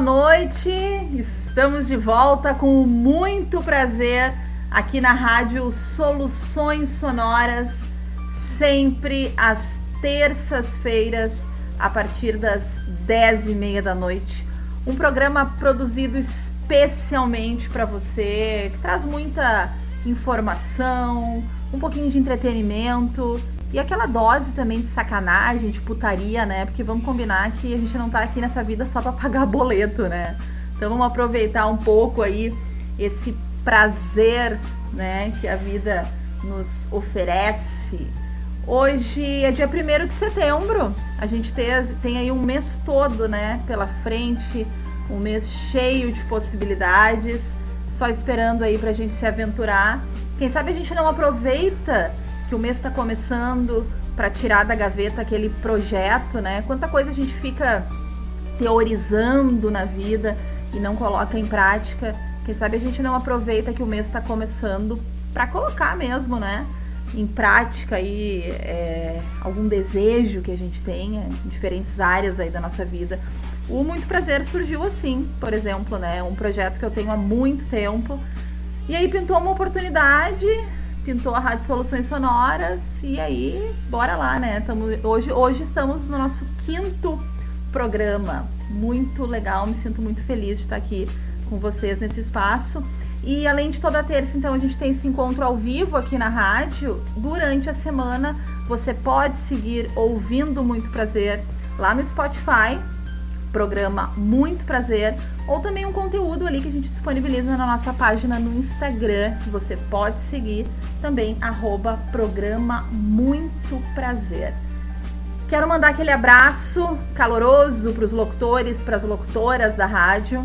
boa noite. Estamos de volta com muito prazer aqui na rádio Soluções Sonoras, sempre às terças-feiras, a partir das dez e meia da noite. Um programa produzido especialmente para você, que traz muita informação, um pouquinho de entretenimento e aquela dose também de sacanagem, de putaria, né? Porque vamos combinar que a gente não tá aqui nessa vida só para pagar boleto, né? Então vamos aproveitar um pouco aí esse prazer, né, que a vida nos oferece. Hoje é dia 1 de setembro. A gente tem, tem aí um mês todo, né, pela frente, um mês cheio de possibilidades, só esperando aí pra gente se aventurar. Quem sabe a gente não aproveita que o mês está começando para tirar da gaveta aquele projeto, né? Quanta coisa a gente fica teorizando na vida e não coloca em prática. Quem sabe a gente não aproveita que o mês está começando para colocar mesmo, né? Em prática aí é, algum desejo que a gente tenha em diferentes áreas aí da nossa vida. O Muito Prazer surgiu assim, por exemplo, né? Um projeto que eu tenho há muito tempo. E aí pintou uma oportunidade pintou a Rádio Soluções Sonoras e aí, bora lá, né? Tamo, hoje, hoje estamos no nosso quinto programa. Muito legal, me sinto muito feliz de estar aqui com vocês nesse espaço. E além de toda terça, então, a gente tem esse encontro ao vivo aqui na rádio. Durante a semana, você pode seguir ouvindo Muito Prazer lá no Spotify, programa Muito Prazer, ou também um conteúdo ali que a gente disponibiliza na nossa página no Instagram, que você pode seguir também, arroba programa Muito Prazer. Quero mandar aquele abraço caloroso para os locutores, para as locutoras da rádio,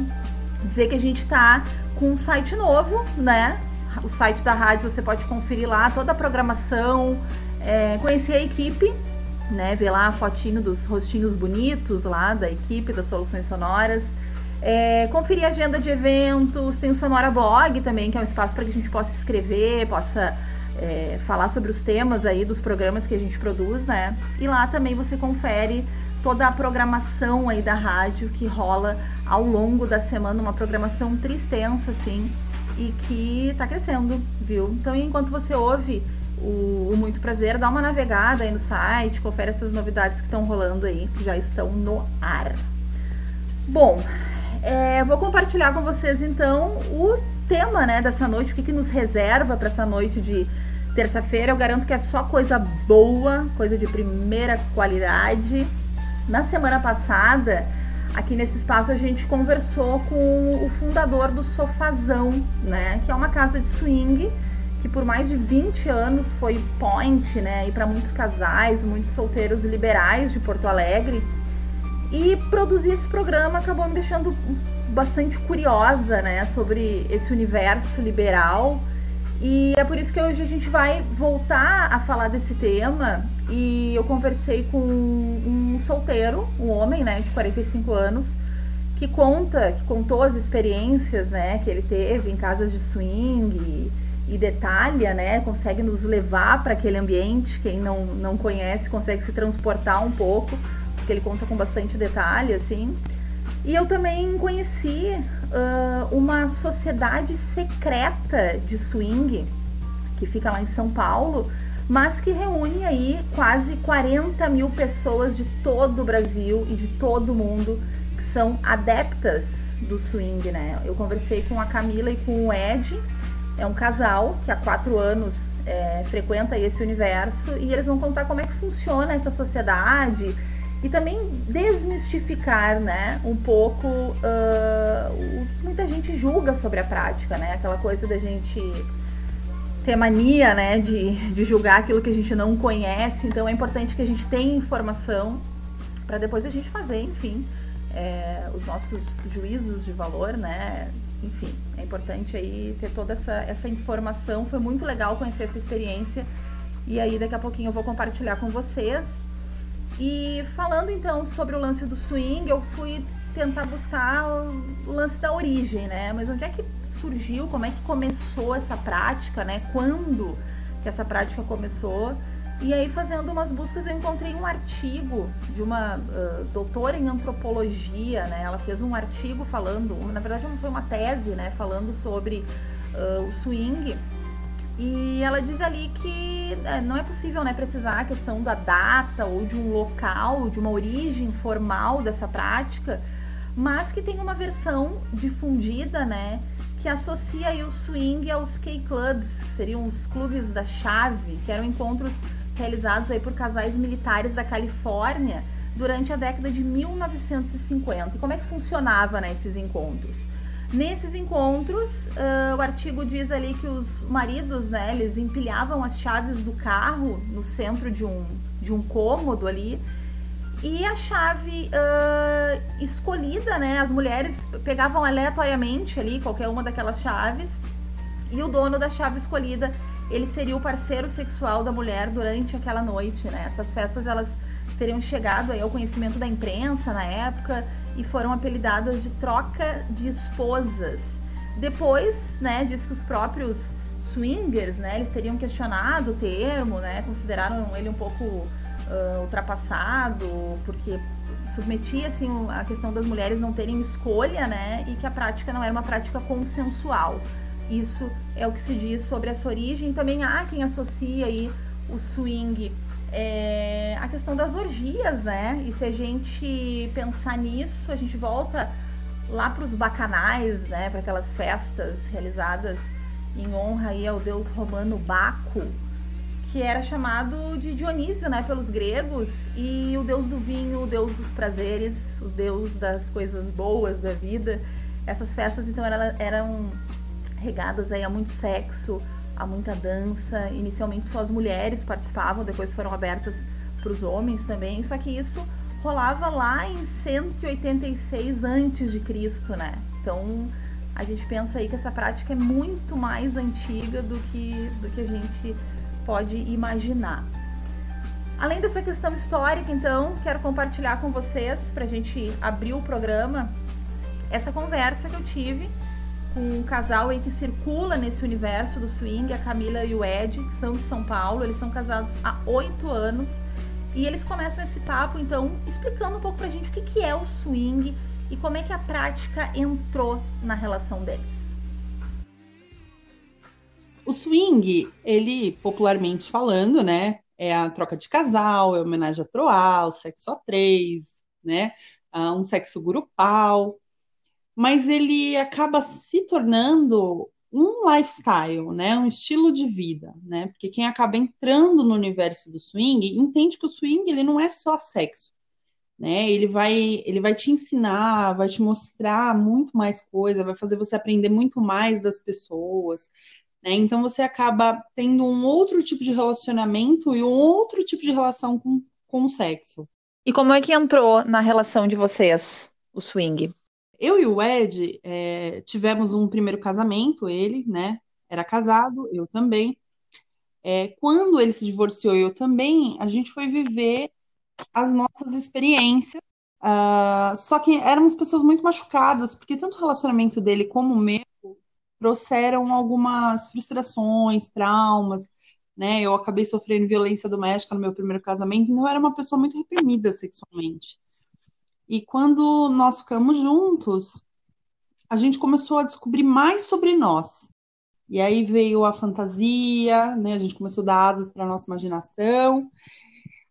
dizer que a gente está com um site novo, né? O site da rádio você pode conferir lá toda a programação, é, conhecer a equipe né? Ver lá a fotinho dos rostinhos bonitos lá da equipe das soluções sonoras. É, conferir a agenda de eventos, tem o Sonora Blog também, que é um espaço para que a gente possa escrever, possa é, falar sobre os temas aí dos programas que a gente produz, né? E lá também você confere toda a programação aí da rádio que rola ao longo da semana, uma programação tristensa, assim, e que tá crescendo, viu? Então, enquanto você ouve o, o, Muito Prazer, dá uma navegada aí no site, confere essas novidades que estão rolando aí, que já estão no ar. Bom, é, vou compartilhar com vocês então o tema né, dessa noite, o que, que nos reserva para essa noite de terça-feira. Eu garanto que é só coisa boa, coisa de primeira qualidade. Na semana passada, aqui nesse espaço, a gente conversou com o fundador do Sofazão, né, que é uma casa de swing que por mais de 20 anos foi point, né, e para muitos casais, muitos solteiros liberais de Porto Alegre. E produzir esse programa acabou me deixando bastante curiosa, né, sobre esse universo liberal. E é por isso que hoje a gente vai voltar a falar desse tema. E eu conversei com um solteiro, um homem, né, de 45 anos, que conta, que contou as experiências, né, que ele teve em casas de swing e detalha, né? Consegue nos levar para aquele ambiente. Quem não, não conhece consegue se transportar um pouco, porque ele conta com bastante detalhe, assim. E eu também conheci uh, uma sociedade secreta de swing que fica lá em São Paulo, mas que reúne aí quase 40 mil pessoas de todo o Brasil e de todo o mundo que são adeptas do swing, né? Eu conversei com a Camila e com o Ed, é um casal que há quatro anos é, frequenta esse universo e eles vão contar como é que funciona essa sociedade e também desmistificar, né, um pouco uh, o que muita gente julga sobre a prática, né, aquela coisa da gente ter mania, né, de, de julgar aquilo que a gente não conhece. Então é importante que a gente tenha informação para depois a gente fazer, enfim, é, os nossos juízos de valor, né, enfim, é importante aí ter toda essa, essa informação. Foi muito legal conhecer essa experiência. E aí daqui a pouquinho eu vou compartilhar com vocês. E falando então sobre o lance do swing, eu fui tentar buscar o lance da origem, né? Mas onde é que surgiu? Como é que começou essa prática, né? Quando que essa prática começou? E aí, fazendo umas buscas, eu encontrei um artigo de uma uh, doutora em antropologia, né? Ela fez um artigo falando, na verdade foi uma tese, né? Falando sobre uh, o swing. E ela diz ali que é, não é possível né, precisar a questão da data ou de um local, de uma origem formal dessa prática, mas que tem uma versão difundida, né? Que associa o swing aos K-clubs, que seriam os clubes da chave, que eram encontros realizados aí por casais militares da Califórnia durante a década de 1950. E como é que funcionava né, esses encontros? Nesses encontros, uh, o artigo diz ali que os maridos, né, eles empilhavam as chaves do carro no centro de um, de um cômodo ali e a chave uh, escolhida, né, as mulheres pegavam aleatoriamente ali qualquer uma daquelas chaves e o dono da chave escolhida ele seria o parceiro sexual da mulher durante aquela noite, né? Essas festas elas teriam chegado aí ao conhecimento da imprensa na época e foram apelidadas de troca de esposas. Depois, né, diz que os próprios swingers, né, eles teriam questionado o termo, né, consideraram ele um pouco uh, ultrapassado, porque submetia assim a questão das mulheres não terem escolha, né, e que a prática não era uma prática consensual. Isso é o que se diz sobre essa origem. Também há quem associa aí o swing é, a questão das orgias, né? E se a gente pensar nisso, a gente volta lá para os bacanais, né? Para aquelas festas realizadas em honra aí ao deus romano Baco, que era chamado de Dionísio, né? Pelos gregos e o deus do vinho, o deus dos prazeres, o deus das coisas boas da vida. Essas festas então eram, eram regadas aí a muito sexo, a muita dança. Inicialmente só as mulheres participavam, depois foram abertas para os homens também. Só que isso rolava lá em 186 antes de Cristo, né? Então a gente pensa aí que essa prática é muito mais antiga do que, do que a gente pode imaginar. Além dessa questão histórica, então, quero compartilhar com vocês, para a gente abrir o programa, essa conversa que eu tive um casal aí que circula nesse universo do swing, a Camila e o Ed, que são de São Paulo. Eles são casados há oito anos e eles começam esse papo, então, explicando um pouco pra gente o que, que é o swing e como é que a prática entrou na relação deles. O swing, ele, popularmente falando, né, é a troca de casal, é homenagem a Troal, sexo a três, né, um sexo grupal, mas ele acaba se tornando um lifestyle, né, um estilo de vida, né, porque quem acaba entrando no universo do swing entende que o swing ele não é só sexo, né, ele vai ele vai te ensinar, vai te mostrar muito mais coisa, vai fazer você aprender muito mais das pessoas, né, então você acaba tendo um outro tipo de relacionamento e um outro tipo de relação com, com o sexo. E como é que entrou na relação de vocês o swing? Eu e o Ed é, tivemos um primeiro casamento, ele, né? Era casado, eu também. É, quando ele se divorciou, eu também, a gente foi viver as nossas experiências. Uh, só que éramos pessoas muito machucadas, porque tanto o relacionamento dele como o meu trouxeram algumas frustrações, traumas, né? Eu acabei sofrendo violência doméstica no meu primeiro casamento, então eu era uma pessoa muito reprimida sexualmente. E quando nós ficamos juntos, a gente começou a descobrir mais sobre nós. E aí veio a fantasia, né? A gente começou a dar asas para a nossa imaginação,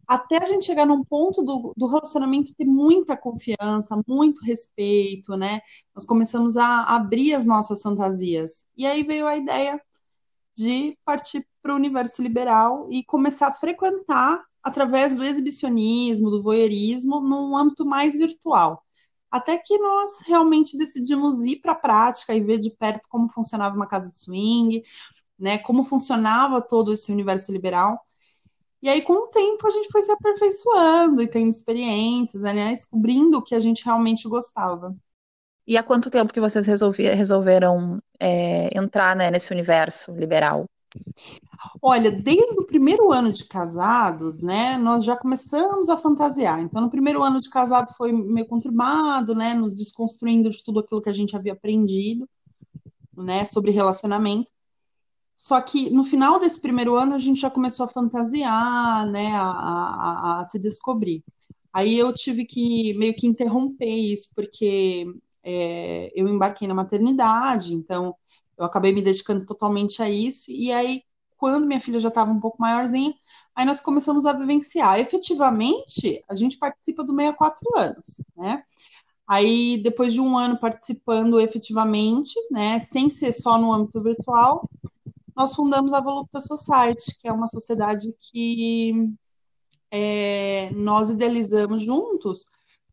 até a gente chegar num ponto do, do, relacionamento ter muita confiança, muito respeito, né? Nós começamos a abrir as nossas fantasias. E aí veio a ideia de partir para o universo liberal e começar a frequentar através do exibicionismo, do voyeurismo, num âmbito mais virtual. Até que nós realmente decidimos ir para a prática e ver de perto como funcionava uma casa de swing, né, como funcionava todo esse universo liberal. E aí, com o tempo, a gente foi se aperfeiçoando e tendo experiências, né, descobrindo o que a gente realmente gostava. E há quanto tempo que vocês resolveram é, entrar né, nesse universo liberal? Olha, desde o primeiro ano de casados, né, nós já começamos a fantasiar. Então, no primeiro ano de casado foi meio conturbado, né, nos desconstruindo de tudo aquilo que a gente havia aprendido, né, sobre relacionamento. Só que no final desse primeiro ano a gente já começou a fantasiar, né, a, a, a se descobrir. Aí eu tive que meio que interromper isso, porque é, eu embarquei na maternidade, então eu acabei me dedicando totalmente a isso. E aí, quando minha filha já estava um pouco maiorzinha, aí nós começamos a vivenciar. Efetivamente, a gente participa do 64 anos, né? Aí, depois de um ano participando efetivamente, né, sem ser só no âmbito virtual, nós fundamos a Volupta Society, que é uma sociedade que é, nós idealizamos juntos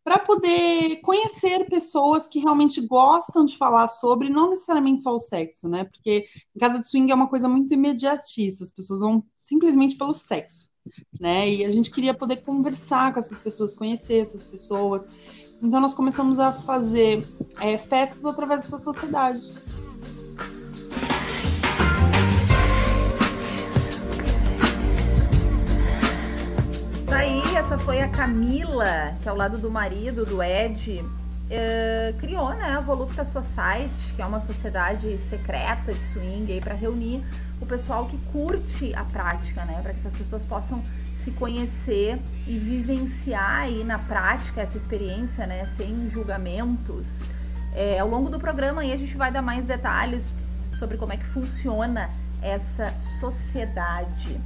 para poder conhecer pessoas que realmente gostam de falar sobre, não necessariamente só o sexo, né? Porque em casa de swing é uma coisa muito imediatista, as pessoas vão simplesmente pelo sexo, né? E a gente queria poder conversar com essas pessoas, conhecer essas pessoas. Então nós começamos a fazer é, festas através dessa sociedade. Essa foi a Camila, que ao lado do marido, do Ed, uh, criou né, a Volupta Society, que é uma sociedade secreta de swing para reunir o pessoal que curte a prática, né, para que essas pessoas possam se conhecer e vivenciar aí na prática essa experiência, né, sem julgamentos. É, ao longo do programa aí a gente vai dar mais detalhes sobre como é que funciona essa sociedade.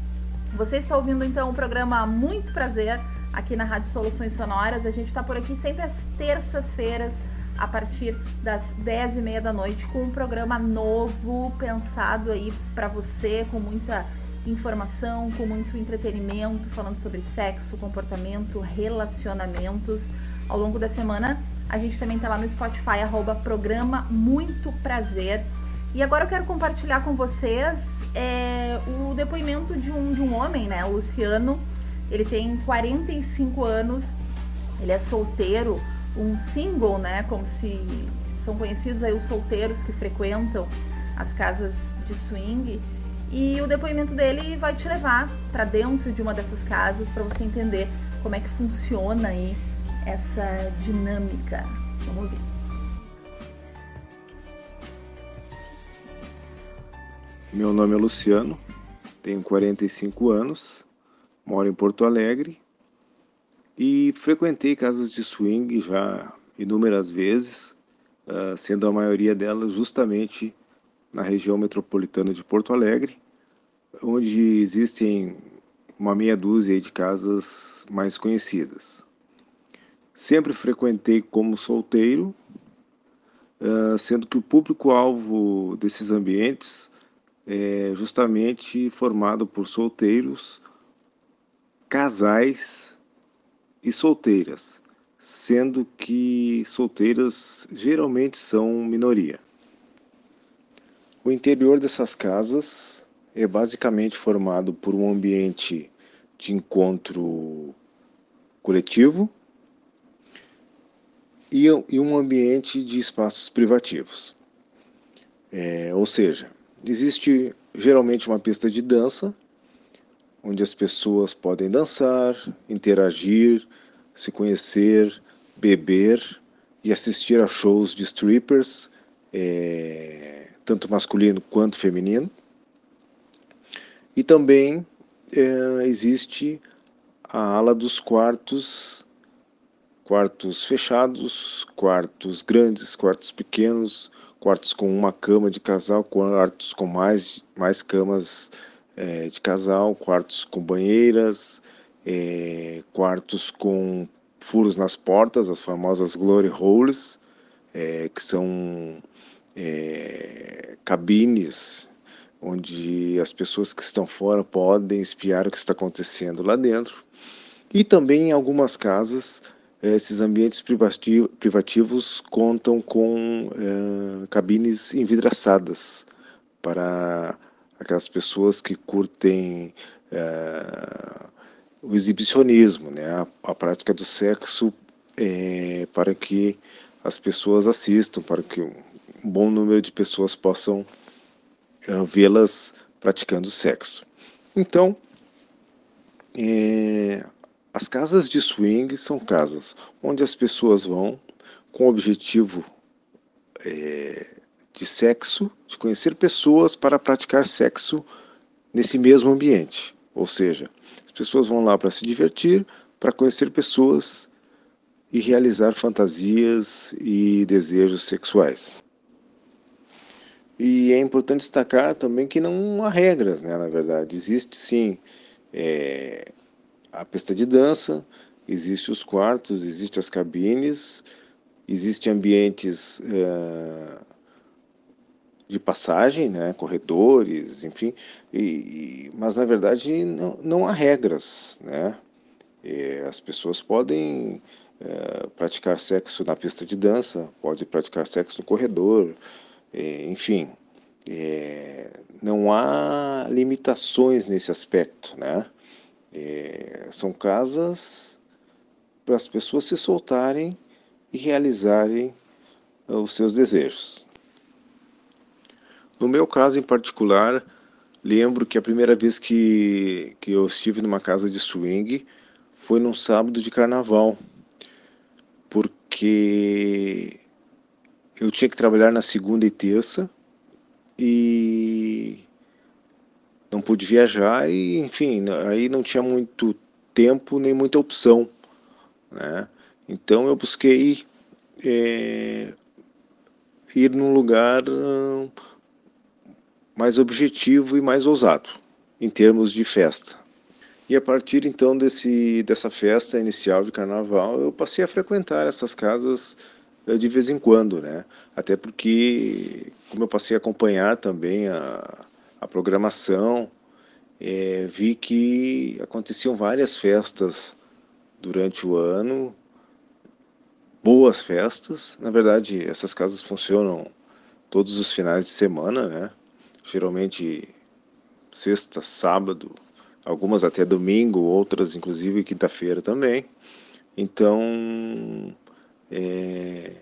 Você está ouvindo então o programa Muito Prazer aqui na Rádio Soluções Sonoras. A gente está por aqui sempre às terças-feiras, a partir das 10 e meia da noite, com um programa novo, pensado aí para você, com muita informação, com muito entretenimento, falando sobre sexo, comportamento, relacionamentos. Ao longo da semana, a gente também está lá no Spotify, arroba programa Muito Prazer. E agora eu quero compartilhar com vocês é, o depoimento de um, de um homem, né, o Luciano, ele tem 45 anos, ele é solteiro, um single, né? Como se são conhecidos aí os solteiros que frequentam as casas de swing. E o depoimento dele vai te levar para dentro de uma dessas casas para você entender como é que funciona aí essa dinâmica. Vamos ouvir. Meu nome é Luciano, tenho 45 anos, moro em Porto Alegre e frequentei casas de swing já inúmeras vezes, ah, sendo a maioria delas justamente na região metropolitana de Porto Alegre, onde existem uma meia dúzia de casas mais conhecidas. Sempre frequentei como solteiro, ah, sendo que o público-alvo desses ambientes é justamente formado por solteiros casais e solteiras, sendo que solteiras geralmente são minoria. O interior dessas casas é basicamente formado por um ambiente de encontro coletivo e, um ambiente de espaços privativos. É, ou seja, existe geralmente uma pista de dança onde as pessoas podem dançar, interagir, se conhecer, beber e assistir a shows de strippers, é, tanto masculino quanto feminino. E também é, existe a ala dos quartos, quartos fechados, quartos grandes, quartos pequenos, quartos com uma cama de casal, quartos com mais, mais camas é, de casal, quartos com banheiras, é, quartos com furos nas portas, as famosas glory holes, é, que são é, cabines onde as pessoas que estão fora podem espiar o que está acontecendo lá dentro. E também em algumas casas, esses ambientes privativos contam com é, cabines envidraçadas para aquelas pessoas que curtem é, o exibicionismo, né? a, a prática do sexo é, para que as pessoas assistam, para que um bom número de pessoas possam é, vê-las praticando sexo. Então, é, as casas de swing são casas onde as pessoas vão com o objetivo é, de sexo, de conhecer pessoas para praticar sexo nesse mesmo ambiente. Ou seja, as pessoas vão lá para se divertir, para conhecer pessoas e realizar fantasias e desejos sexuais. E é importante destacar também que não há regras, né, na verdade. Existe sim é, a pista de dança, existe os quartos, existe as cabines, existem ambientes é, de passagem, né, corredores, enfim, e, e, mas na verdade não, não há regras, né? E as pessoas podem é, praticar sexo na pista de dança, pode praticar sexo no corredor, enfim, é, não há limitações nesse aspecto, né? São casas para as pessoas se soltarem e realizarem os seus desejos. No meu caso em particular, lembro que a primeira vez que, que eu estive numa casa de swing foi num sábado de carnaval, porque eu tinha que trabalhar na segunda e terça e não pude viajar e enfim aí não tinha muito tempo nem muita opção né? Então eu busquei é, ir num lugar hum, mais objetivo e mais ousado em termos de festa e a partir então desse dessa festa inicial de carnaval eu passei a frequentar essas casas eh, de vez em quando, né? Até porque, como eu passei a acompanhar também a, a programação, é, vi que aconteciam várias festas durante o ano, boas festas. Na verdade, essas casas funcionam todos os finais de semana, né? Geralmente sexta, sábado, algumas até domingo, outras inclusive quinta-feira também. Então, é,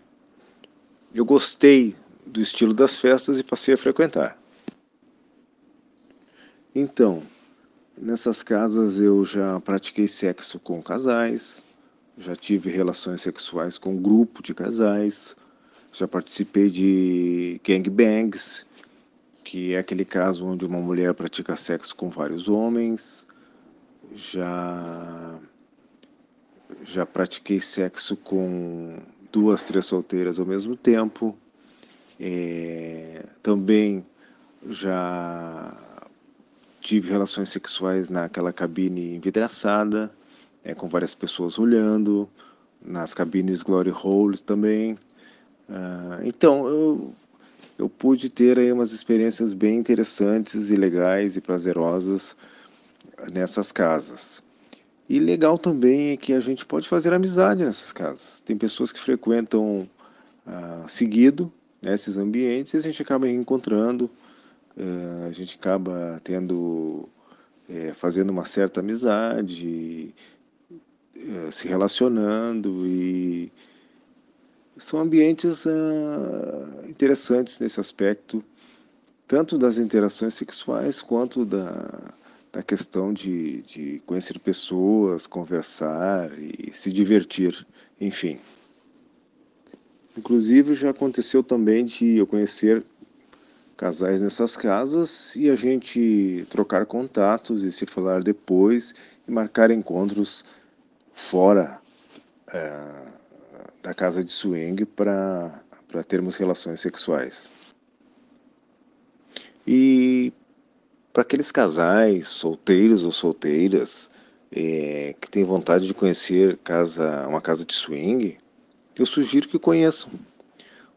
eu gostei do estilo das festas e passei a frequentar. Então, nessas casas eu já pratiquei sexo com casais, já tive relações sexuais com grupo de casais, já participei de gangbangs, que é aquele caso onde uma mulher pratica sexo com vários homens, já já pratiquei sexo com duas, três solteiras ao mesmo tempo. É, também já tive relações sexuais naquela cabine envidraçada, é, com várias pessoas olhando, nas cabines Glory Holes também. Uh, então, eu, eu pude ter aí umas experiências bem interessantes e legais e prazerosas nessas casas. E legal também é que a gente pode fazer amizade nessas casas. Tem pessoas que frequentam ah, seguido né, ambientes e a gente acaba encontrando, ah, a gente acaba tendo, é, fazendo uma certa amizade, é, se relacionando e são ambientes ah, interessantes nesse aspecto, tanto das interações sexuais quanto da da questão de, de conhecer pessoas, conversar e se divertir, enfim. Inclusive já aconteceu também de eu conhecer casais nessas casas e a gente trocar contatos e se falar depois e marcar encontros fora é, da casa de swing para termos relações sexuais. E para aqueles casais, solteiros ou solteiras, é, que têm vontade de conhecer casa, uma casa de swing, eu sugiro que conheçam,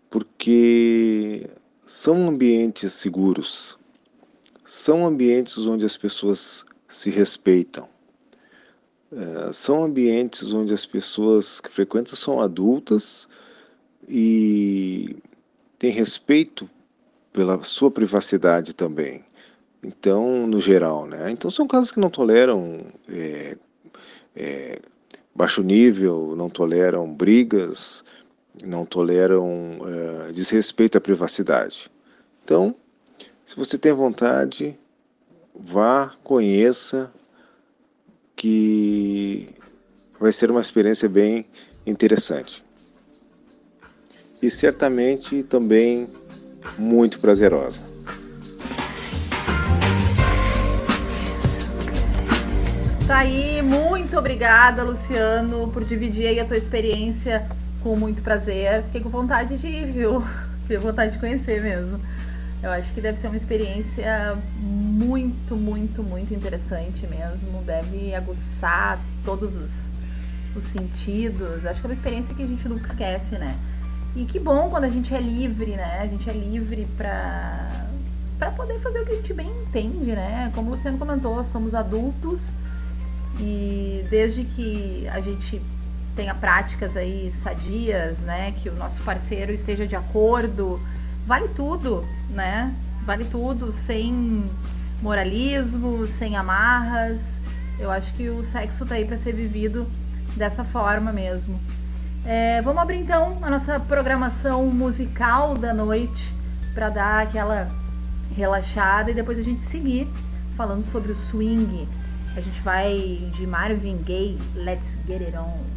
porque são ambientes seguros, são ambientes onde as pessoas se respeitam, é, são ambientes onde as pessoas que frequentam são adultas e têm respeito pela sua privacidade também. Então, no geral, né? Então são casas que não toleram é, é, baixo nível, não toleram brigas, não toleram é, desrespeito à privacidade. Então, se você tem vontade, vá, conheça, que vai ser uma experiência bem interessante. E certamente também muito prazerosa. Tá aí, muito obrigada, Luciano, por dividir aí a tua experiência com muito prazer. Fiquei com vontade de ir, viu? Fiquei com vontade de conhecer mesmo. Eu acho que deve ser uma experiência muito, muito, muito interessante mesmo. Deve aguçar todos os, os sentidos. Acho que é uma experiência que a gente nunca esquece, né? E que bom quando a gente é livre, né? A gente é livre para para poder fazer o que a gente bem entende, né? Como o Luciano comentou, somos adultos e desde que a gente tenha práticas aí sadias, né, que o nosso parceiro esteja de acordo, vale tudo, né? Vale tudo, sem moralismo, sem amarras. Eu acho que o sexo tá aí para ser vivido dessa forma mesmo. É, vamos abrir então a nossa programação musical da noite para dar aquela relaxada e depois a gente seguir falando sobre o swing. A gente vai de Marvin Gaye, Let's Get It On.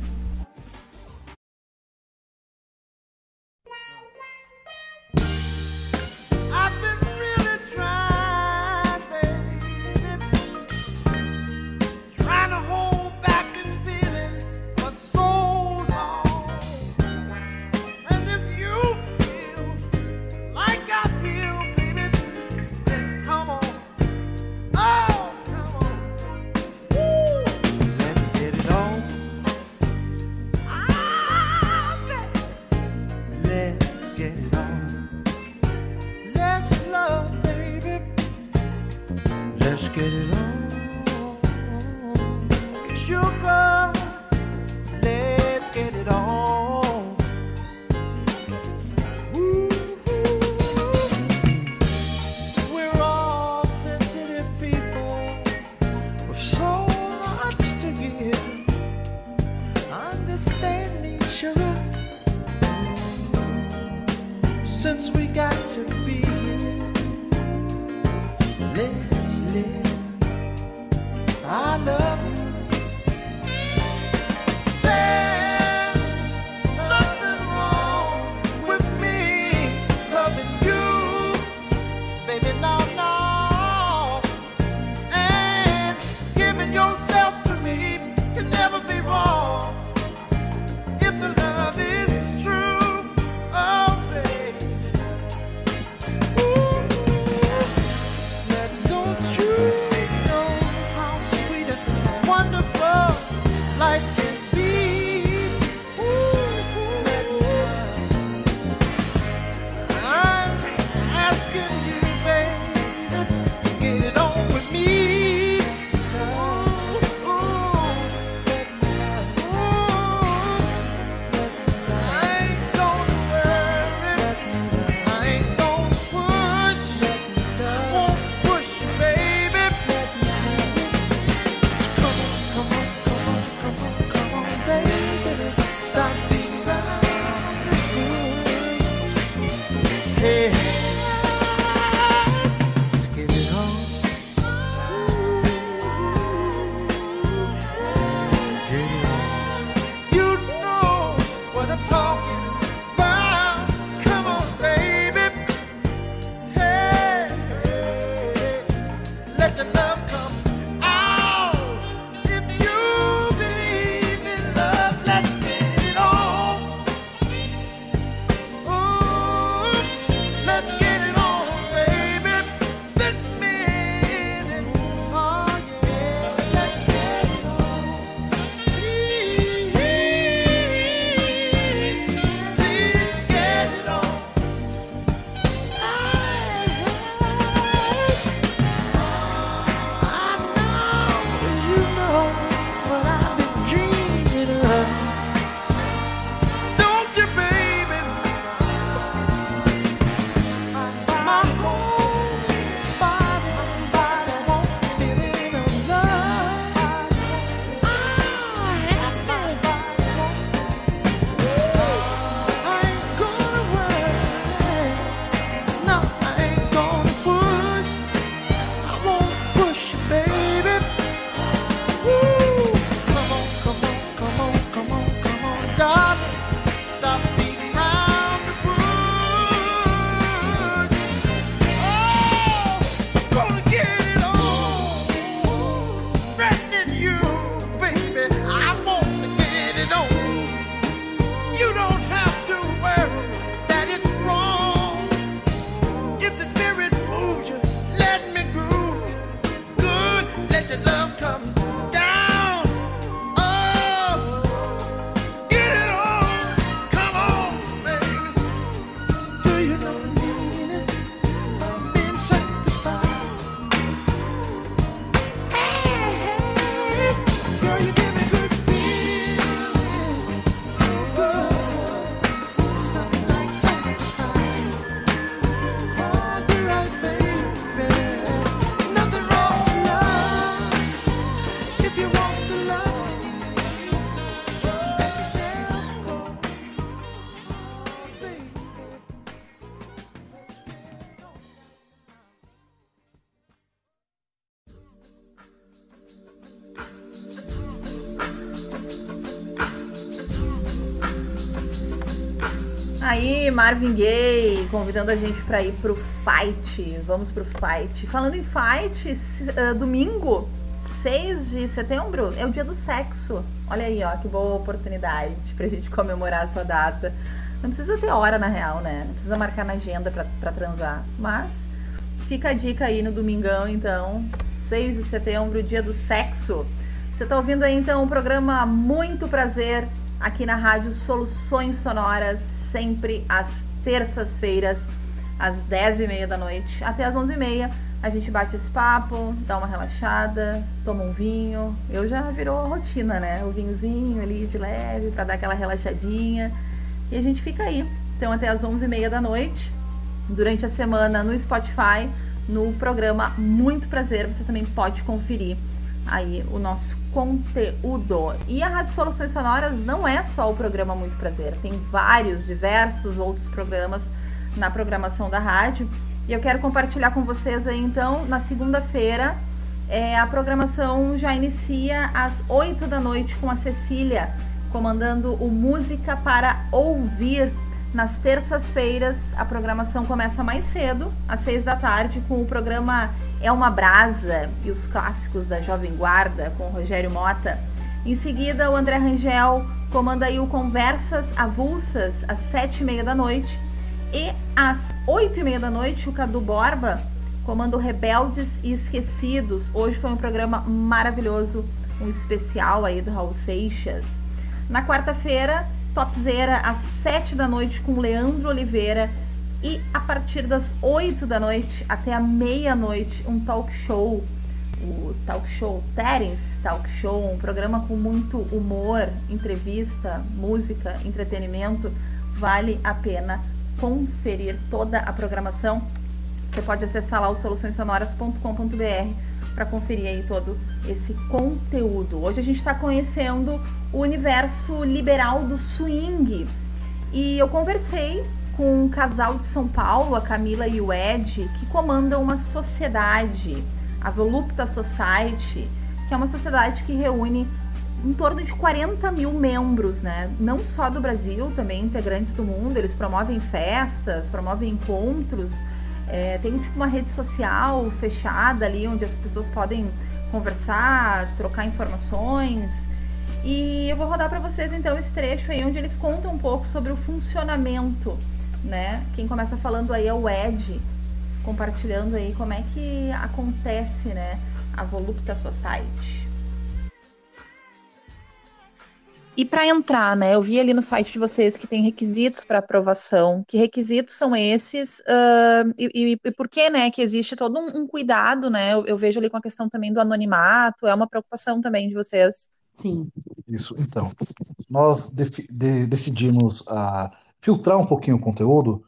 Marvin Gaye convidando a gente para ir pro fight. Vamos pro fight. Falando em fight, uh, domingo, 6 de setembro, é o dia do sexo. Olha aí, ó, que boa oportunidade pra gente comemorar essa data. Não precisa ter hora, na real, né? Não precisa marcar na agenda pra transar. Mas fica a dica aí no domingão, então. 6 de setembro, dia do sexo. Você tá ouvindo aí, então, o programa Muito Prazer aqui na Rádio Soluções Sonoras, sempre às terças-feiras, às 10h30 da noite até às 11h30. A gente bate esse papo, dá uma relaxada, toma um vinho. Eu já virou rotina, né? O vinhozinho ali de leve para dar aquela relaxadinha. E a gente fica aí. Então até às 11h30 da noite, durante a semana no Spotify, no programa Muito Prazer, você também pode conferir aí o nosso conteúdo. E a Rádio Soluções Sonoras não é só o programa Muito Prazer, tem vários, diversos outros programas na programação da rádio. E eu quero compartilhar com vocês aí então, na segunda-feira, é, a programação já inicia às 8 da noite com a Cecília, comandando o Música para Ouvir. Nas terças-feiras, a programação começa mais cedo, às 6 da tarde, com o programa é uma Brasa e os clássicos da Jovem Guarda com Rogério Mota. Em seguida, o André Rangel comanda aí o Conversas Avulsas às sete e meia da noite. E às oito e meia da noite, o Cadu Borba comanda o Rebeldes e Esquecidos. Hoje foi um programa maravilhoso, um especial aí do Raul Seixas. Na quarta-feira, Topzera às sete da noite com Leandro Oliveira e a partir das 8 da noite até a meia-noite, um talk show, o Talk Show Terence Talk Show, um programa com muito humor, entrevista, música, entretenimento. Vale a pena conferir toda a programação. Você pode acessar lá o soluçõessonoras.com.br para conferir aí todo esse conteúdo. Hoje a gente está conhecendo o universo liberal do swing. E eu conversei com um casal de São Paulo, a Camila e o Ed, que comandam uma sociedade, a Volupta Society, que é uma sociedade que reúne em torno de 40 mil membros, né? Não só do Brasil, também integrantes do mundo. Eles promovem festas, promovem encontros. É, tem tipo uma rede social fechada ali onde as pessoas podem conversar, trocar informações. E eu vou rodar para vocês então esse trecho aí onde eles contam um pouco sobre o funcionamento né? Quem começa falando aí é o Ed, compartilhando aí como é que acontece, né, a Volupta Society. E para entrar, né? Eu vi ali no site de vocês que tem requisitos para aprovação. Que requisitos são esses? Uh, e, e, por que, né? Que existe todo um, um cuidado, né? Eu, eu, vejo ali com a questão também do anonimato. É uma preocupação também de vocês. Sim. Isso. Então, nós de, decidimos a uh, filtrar um pouquinho o conteúdo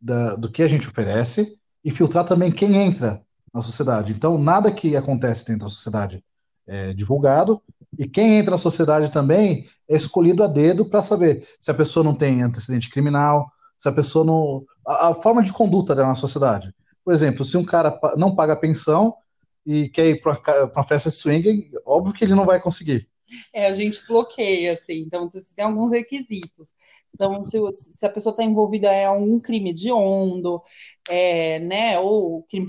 da, do que a gente oferece e filtrar também quem entra na sociedade. Então, nada que acontece dentro da sociedade é divulgado e quem entra na sociedade também é escolhido a dedo para saber se a pessoa não tem antecedente criminal, se a pessoa não. A, a forma de conduta dela na sociedade. Por exemplo, se um cara não paga pensão e quer ir para uma festa swing, óbvio que ele não vai conseguir. É, a gente bloqueia, assim, então tem alguns requisitos. Então, se, se a pessoa está envolvida em algum crime hediondo, é, né, ou crime,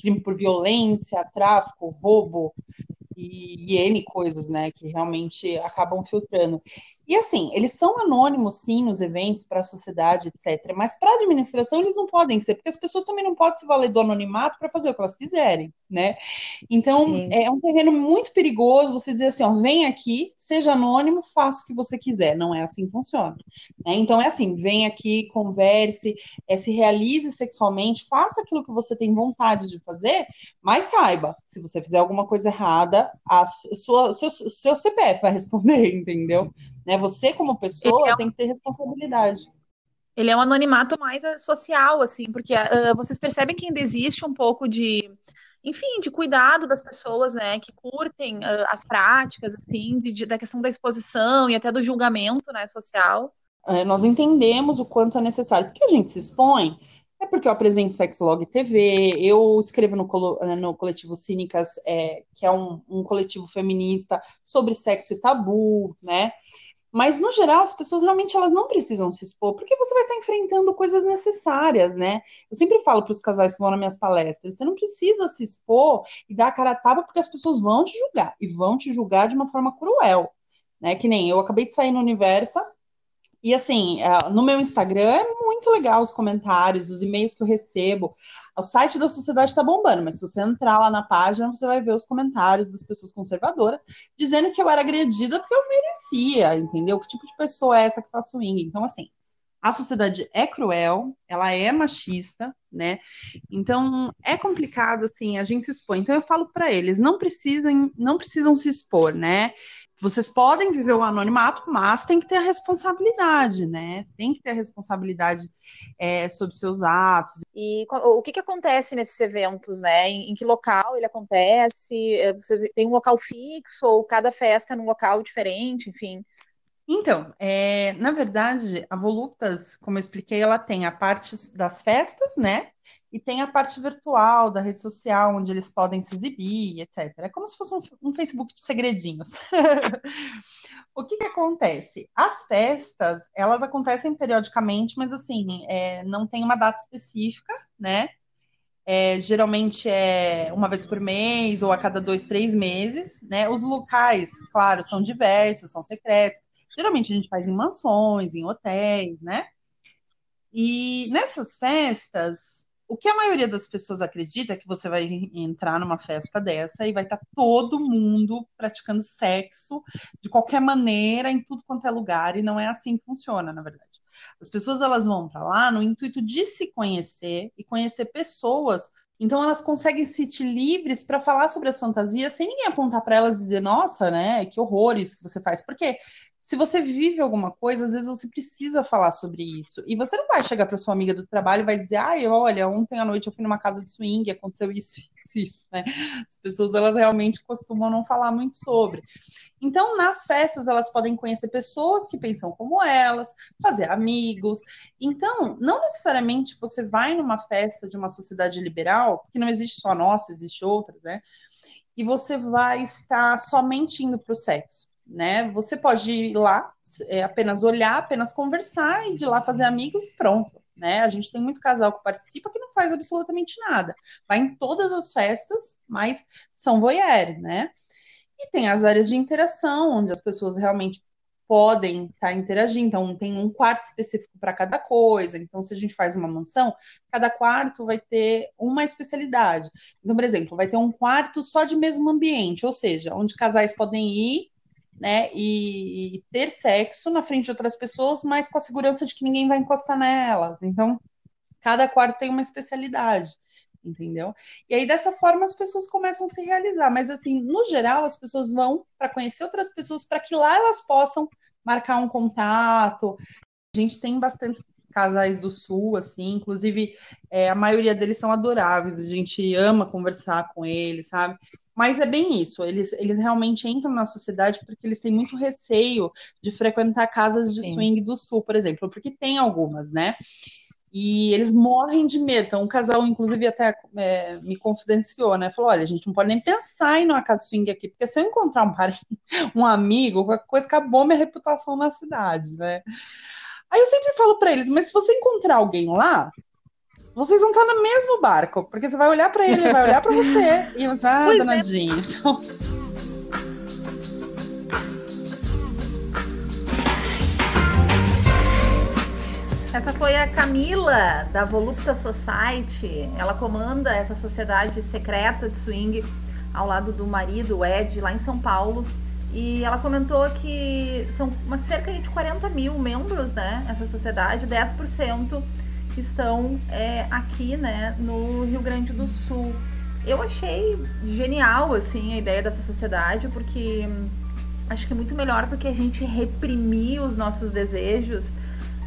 crime por violência, tráfico, roubo, e, e N coisas, né, que realmente acabam filtrando. E assim, eles são anônimos, sim, nos eventos, para a sociedade, etc. Mas para a administração eles não podem ser, porque as pessoas também não podem se valer do anonimato para fazer o que elas quiserem, né? Então sim. é um terreno muito perigoso você dizer assim, ó, vem aqui, seja anônimo, faça o que você quiser. Não é assim que funciona. Né? Então é assim, vem aqui, converse, é, se realize sexualmente, faça aquilo que você tem vontade de fazer, mas saiba, se você fizer alguma coisa errada, a sua, seu, seu CPF vai responder, entendeu? Né? Você, como pessoa, é tem que ter responsabilidade. Ele é um anonimato mais eh, social, assim, porque uh, vocês percebem que ainda existe um pouco de, enfim, de cuidado das pessoas, né, que curtem uh, as práticas, assim, de, de, da questão da exposição e até do julgamento, né, social. É, nós entendemos o quanto é necessário, porque a gente se expõe, é porque eu apresento Sexlog TV, eu escrevo no, né, no coletivo Cínicas, é, que é um, um coletivo feminista sobre sexo e tabu, né, Mas, no geral, as pessoas realmente elas não precisam se expor, porque você vai estar enfrentando coisas necessárias, né? Eu sempre falo para os casais que vão nas minhas palestras, você não precisa se expor e dar a cara a tapa, porque as pessoas vão te julgar, e vão te julgar de uma forma cruel, né? Que nem eu acabei de sair no Universa, e assim, é, no meu Instagram é muito legal os comentários, os e-mails que eu recebo. O site da sociedade está bombando, mas se você entrar lá na página, você vai ver os comentários das pessoas conservadoras dizendo que eu era agredida porque eu merecia, entendeu? Que tipo de pessoa é essa que faz swing? Então, assim, a sociedade é cruel, ela é machista, né? Então é complicado assim a gente se expor. Então eu falo para eles, não precisam, não precisam se expor, né? Vocês podem viver o anonimato, mas tem que ter a responsabilidade, né? Tem que ter a responsabilidade é, sobre seus atos. E o que, que acontece nesses eventos, né? Em, em, que local ele acontece? É, vocês têm um local fixo ou cada festa é num local diferente, enfim? Então, é, na verdade, a Voluptas, como eu expliquei, ela tem a parte das festas, né? E tem a parte virtual da rede social, onde eles podem se exibir, etc. É como se fosse um, um Facebook de segredinhos. o que, que acontece? As festas, elas acontecem periodicamente, mas assim, é, não tem uma data específica, né? É, geralmente é uma vez por mês ou a cada dois, três meses, né? Os locais, claro, são diversos, são secretos. Geralmente a gente faz em mansões, em hotéis, né? E nessas festas, o que a maioria das pessoas acredita é que você vai entrar numa festa dessa e vai estar tá todo mundo praticando sexo de qualquer maneira, em tudo quanto é lugar, e não é assim que funciona, na verdade. As pessoas elas vão para lá no intuito de se conhecer e conhecer pessoas então elas conseguem se sentir livres para falar sobre as fantasias sem ninguém apontar para elas e dizer, nossa, né, que horrores que você faz. Porque se você vive alguma coisa, às vezes você precisa falar sobre isso. E você não vai chegar para sua amiga do trabalho e vai dizer, ai, olha, ontem à noite eu fui numa casa de swing, aconteceu isso, isso, isso, né? As pessoas, elas realmente costumam não falar muito sobre. Então, nas festas, elas podem conhecer pessoas que pensam como elas, fazer amigos. Então, não necessariamente você vai numa festa de uma sociedade liberal, que não existe só nossa, existe outras, né? E você vai estar somente indo para o sexo né? Você pode ir lá, é, apenas olhar, apenas conversar e de lá fazer amigos e pronto, né? A gente tem muito casal que participa que não faz absolutamente nada. Vai em todas as festas, mas são voyeur, né? E tem as áreas de interação, onde as pessoas realmente podem estar tá interagindo. Então, tem um quarto específico para cada coisa. Então, se a gente faz uma mansão, cada quarto vai ter uma especialidade. Então, por exemplo, vai ter um quarto só de mesmo ambiente, ou seja, onde casais podem ir né, e, e, ter sexo na frente de outras pessoas, mas com a segurança de que ninguém vai encostar nelas. Então, cada quarto tem uma especialidade, entendeu? E aí, dessa forma, as pessoas começam a se realizar. Mas, assim, no geral, as pessoas vão para conhecer outras pessoas, para que lá elas possam marcar um contato. A gente tem bastante casais do sul, assim, inclusive é, a maioria deles são adoráveis, a gente ama conversar com eles, sabe? Mas é bem isso, eles, eles realmente entram na sociedade porque eles têm muito receio de frequentar casas de Sim. swing do sul, por exemplo, porque tem algumas, né? E eles morrem de medo. Então, um casal, inclusive, até é, me confidenciou, né? Falou: olha, a gente não pode nem pensar em ir numa casa swing aqui, porque se eu encontrar um, parente, um amigo, qualquer coisa, acabou minha reputação na cidade, né? Aí eu sempre falo para eles: mas se você encontrar alguém lá, vocês vão estar no mesmo barco, porque você vai olhar para ele, ele vai olhar para você e você vai, ah, pois é. danadinho. É. Então... Essa foi a Camila da Volupta Society. Ela comanda essa sociedade secreta de swing ao lado do marido, o Ed, lá em São Paulo. E ela comentou que são uma, cerca de 40 mil membros, né? Essa sociedade, 10% que estão é, aqui, né, no Rio Grande do Sul. Eu achei genial, assim, a ideia dessa sociedade, porque hum, acho que é muito melhor do que a gente reprimir os nossos desejos,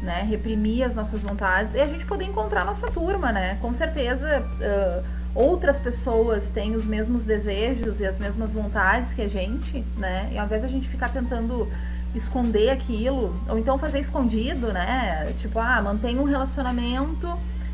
né, reprimir as nossas vontades, e a gente poder encontrar nossa turma, né? Com certeza, uh, outras pessoas têm os mesmos desejos e as mesmas vontades que a gente, né? E ao invés de a gente ficar tentando esconder aquilo, ou então fazer escondido, né? Tipo, ah, mantém um relacionamento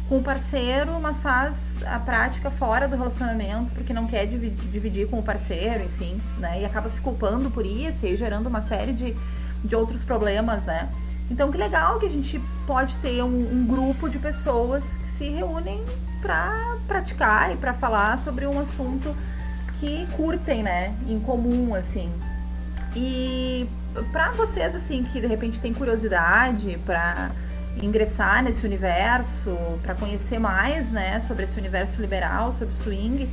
com o parceiro, mas faz a prática fora do relacionamento porque não quer dividir com o parceiro, enfim, né? E acaba se culpando por isso e gerando uma série de, de outros problemas, né? Então que legal que a gente pode ter um, um grupo de pessoas que se reúnem para praticar e para falar sobre um assunto que curtem, né, em comum, assim. E para vocês assim que de repente têm curiosidade para ingressar nesse universo, para conhecer mais, né, sobre esse universo liberal, sobre swing,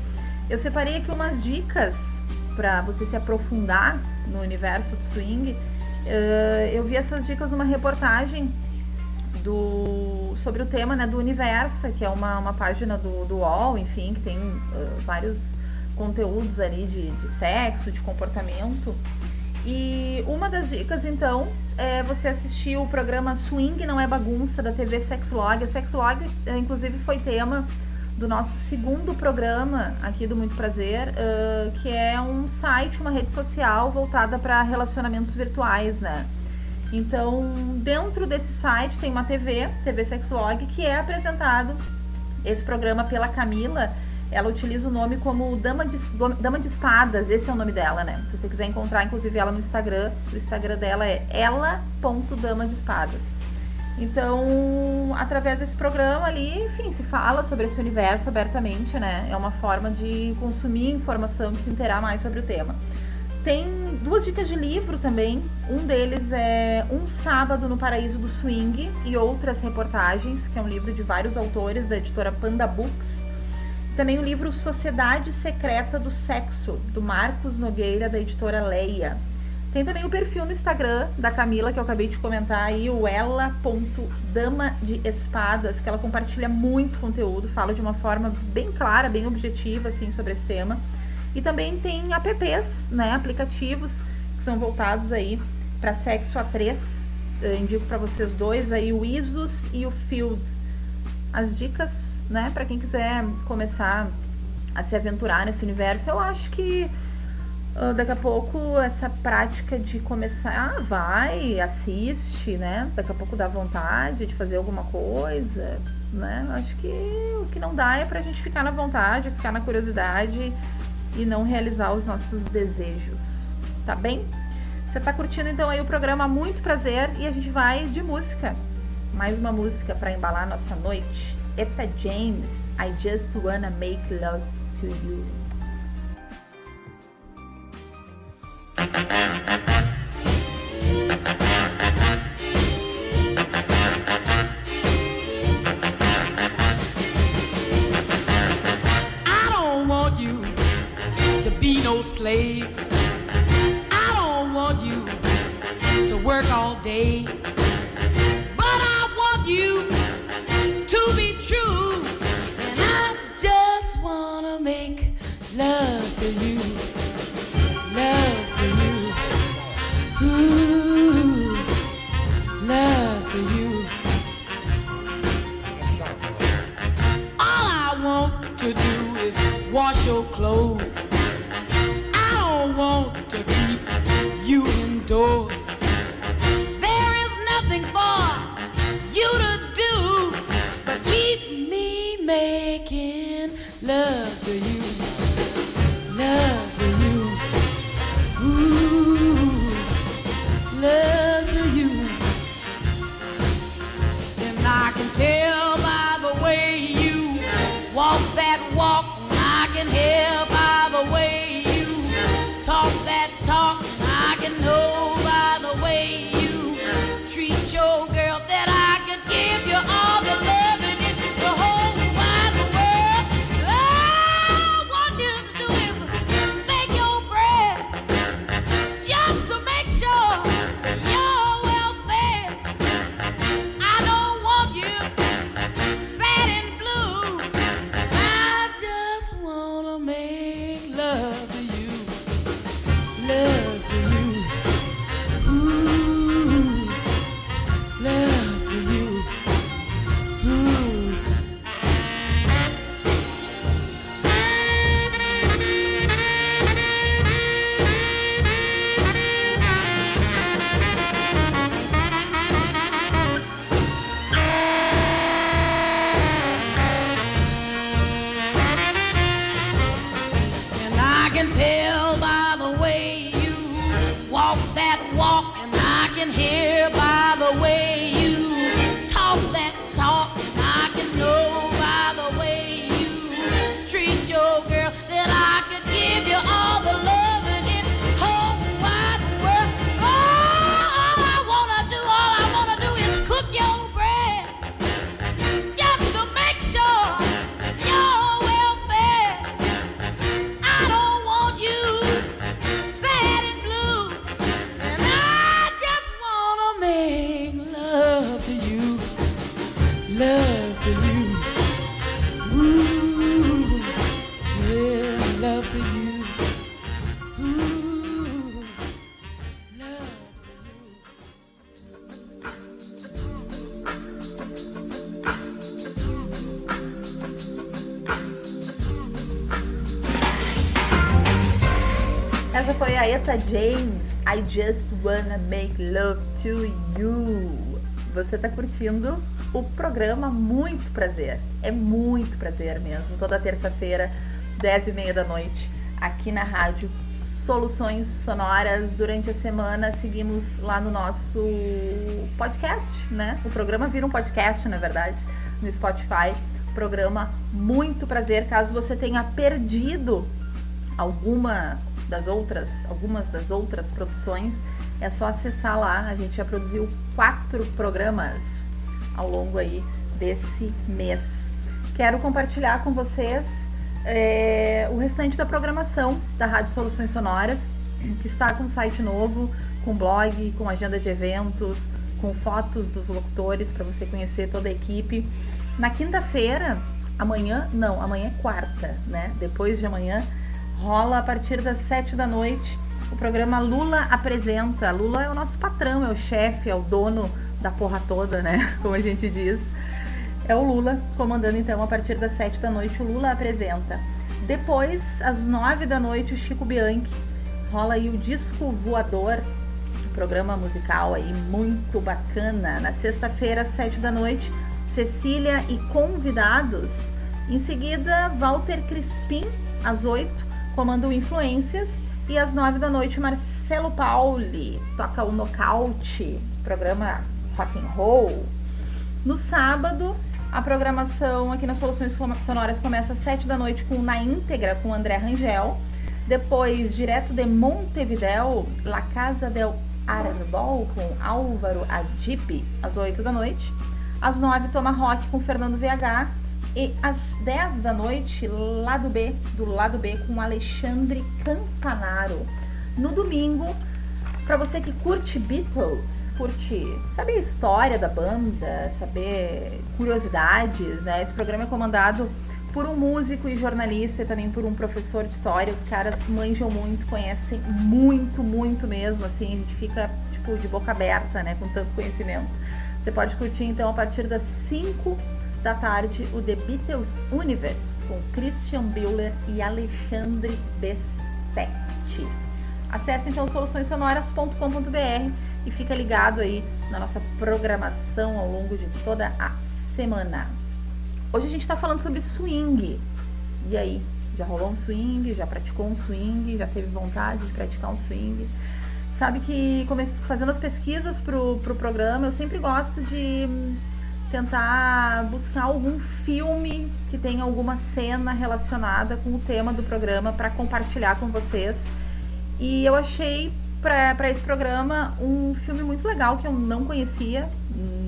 eu separei aqui umas dicas para você se aprofundar no universo do swing. Uh, eu vi essas dicas numa reportagem do, sobre o tema né, do Universa, que é uma, uma página do, do UOL, enfim, que tem uh, vários conteúdos ali de, de sexo, de comportamento. E uma das dicas, então, é você assistir o programa Swing Não É Bagunça da TV Sexlog. A Sexlog, eh, inclusive, foi tema do nosso segundo programa aqui do Muito Prazer, uh, que é um site, uma rede social voltada para relacionamentos virtuais, né? Então, dentro desse site tem uma TV, TV Sexlog, que é apresentado esse programa pela Camila. Ela utiliza o nome como Dama de, Dama de Espadas, esse é o nome dela, né? Se você quiser encontrar, inclusive, ela no Instagram, o Instagram dela é ela.dama de espadas. Então, através desse programa ali, enfim, se fala sobre esse universo abertamente, né? É uma forma de consumir informação, de se inteirar mais sobre o tema. Tem duas dicas de livro também. Um deles é Um Sábado no Paraíso do Swing e outras reportagens, que é um livro de vários autores da editora Panda Books. Também o livro Sociedade Secreta do Sexo, do Marcos Nogueira, da editora Leia. Tem também o perfil no Instagram da Camila, que eu acabei de comentar aí, o ela.dama de espadas, que ela compartilha muito conteúdo, fala de uma forma bem clara, bem objetiva, assim, sobre esse tema. E também tem apps, né, aplicativos, que são voltados aí para sexo a três. Eu indico para vocês dois aí o Isus e o Field. As dicas, né, para quem quiser começar a se aventurar nesse universo, eu acho que Uh, daqui a pouco essa prática de começar, ah, vai, assiste, né? Daqui a pouco dá vontade de fazer alguma coisa, né? Acho que o que não dá é pra gente ficar na vontade, ficar na curiosidade e não realizar os nossos desejos, tá bem? Você tá curtindo então aí o programa Muito Prazer e a gente vai de música. Mais uma música para embalar nossa noite. Eta James, I Just Wanna Make Love to You. I don't want you to be no slave. I don't want you to work all day. You to be true. And I just want to make love to you. Love to you. Ooh, love to you. All I want to do is wash your clothes. I don't want to keep you indoors. Love to you. Essa foi a Eta James, I Just Wanna Make Love to You. Você tá curtindo o programa Muito Prazer. É muito prazer mesmo. Toda terça-feira, 10 e meia da noite, aqui na rádio Soluções Sonoras. Durante a semana, seguimos lá no nosso podcast, né? O programa vira um podcast, na verdade, no Spotify. Programa Muito Prazer. Caso você tenha perdido alguma das outras, algumas das outras produções, é só acessar lá. A gente já produziu quatro programas ao longo aí desse mês. Quero compartilhar com vocês é, o restante da programação da Rádio Soluções Sonoras, que está com site novo, com blog, com agenda de eventos, com fotos dos locutores para você conhecer toda a equipe. Na quinta-feira, amanhã, não, amanhã é quarta, né? Depois de amanhã, rola a partir das sete da noite o programa Lula Apresenta. Lula é o nosso patrão, é o chefe, é o dono da porra toda, né? Como a gente diz. É o Lula comandando então a partir das sete da noite o Lula Apresenta. Depois, às nove da noite, o Chico Bianchi rola aí o Disco Voador, programa musical aí muito bacana. Na sexta-feira, às sete da noite, Cecília e convidados. Em seguida, Walter Crispim, às oito, comanda o Influências. E às nove da noite, Marcelo Pauli toca o Nocaute, programa rock and roll. No sábado, a programação aqui nas Soluções Sonoras começa às sete da noite com Na Íntegra, com André Rangel. Depois, direto de Montevidéu, La Casa del Arbol, com Álvaro Adip, às oito da noite. Às nove, Toma Rock, com Fernando VH. E às 10 da noite, lado B, do lado B, com Alexandre Campanaro. No domingo, para você que curte Beatles, curte saber a história da banda, saber curiosidades, né? Esse programa é comandado por um músico e jornalista e também por um professor de história. Os caras manjam muito, conhecem muito, muito mesmo, assim, a gente fica tipo de boca aberta, né, com tanto conhecimento. Você pode curtir então a partir das 5 da tarde o The Beatles Universe com Christian Bueller e Alexandre Bestetti. Acesse então soluçõessonoras.com.br e fica ligado aí na nossa programação ao longo de toda a semana. Hoje a gente está falando sobre swing. E aí, já rolou um swing? Já praticou um swing? Já teve vontade de praticar um swing? Sabe que fazendo as pesquisas pro, pro programa, eu sempre gosto de tentar buscar algum filme que tenha alguma cena relacionada com o tema do programa para compartilhar com vocês. E eu achei para esse programa um filme muito legal que eu não conhecia,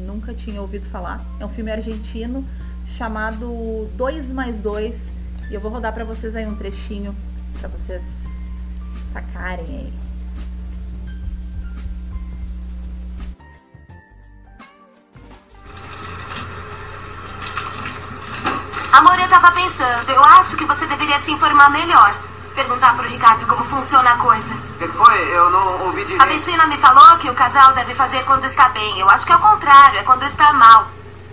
nunca tinha ouvido falar. É um filme argentino chamado 2 mais 2 e eu vou rodar para vocês aí um trechinho para vocês sacarem aí. Amor, eu tava pensando, eu acho que você deveria se informar melhor. Perguntar pro Ricardo como funciona a coisa. O que foi? Eu não ouvi direito. A Bettina me falou que o casal deve fazer quando está bem. Eu acho que é o contrário, é quando está mal.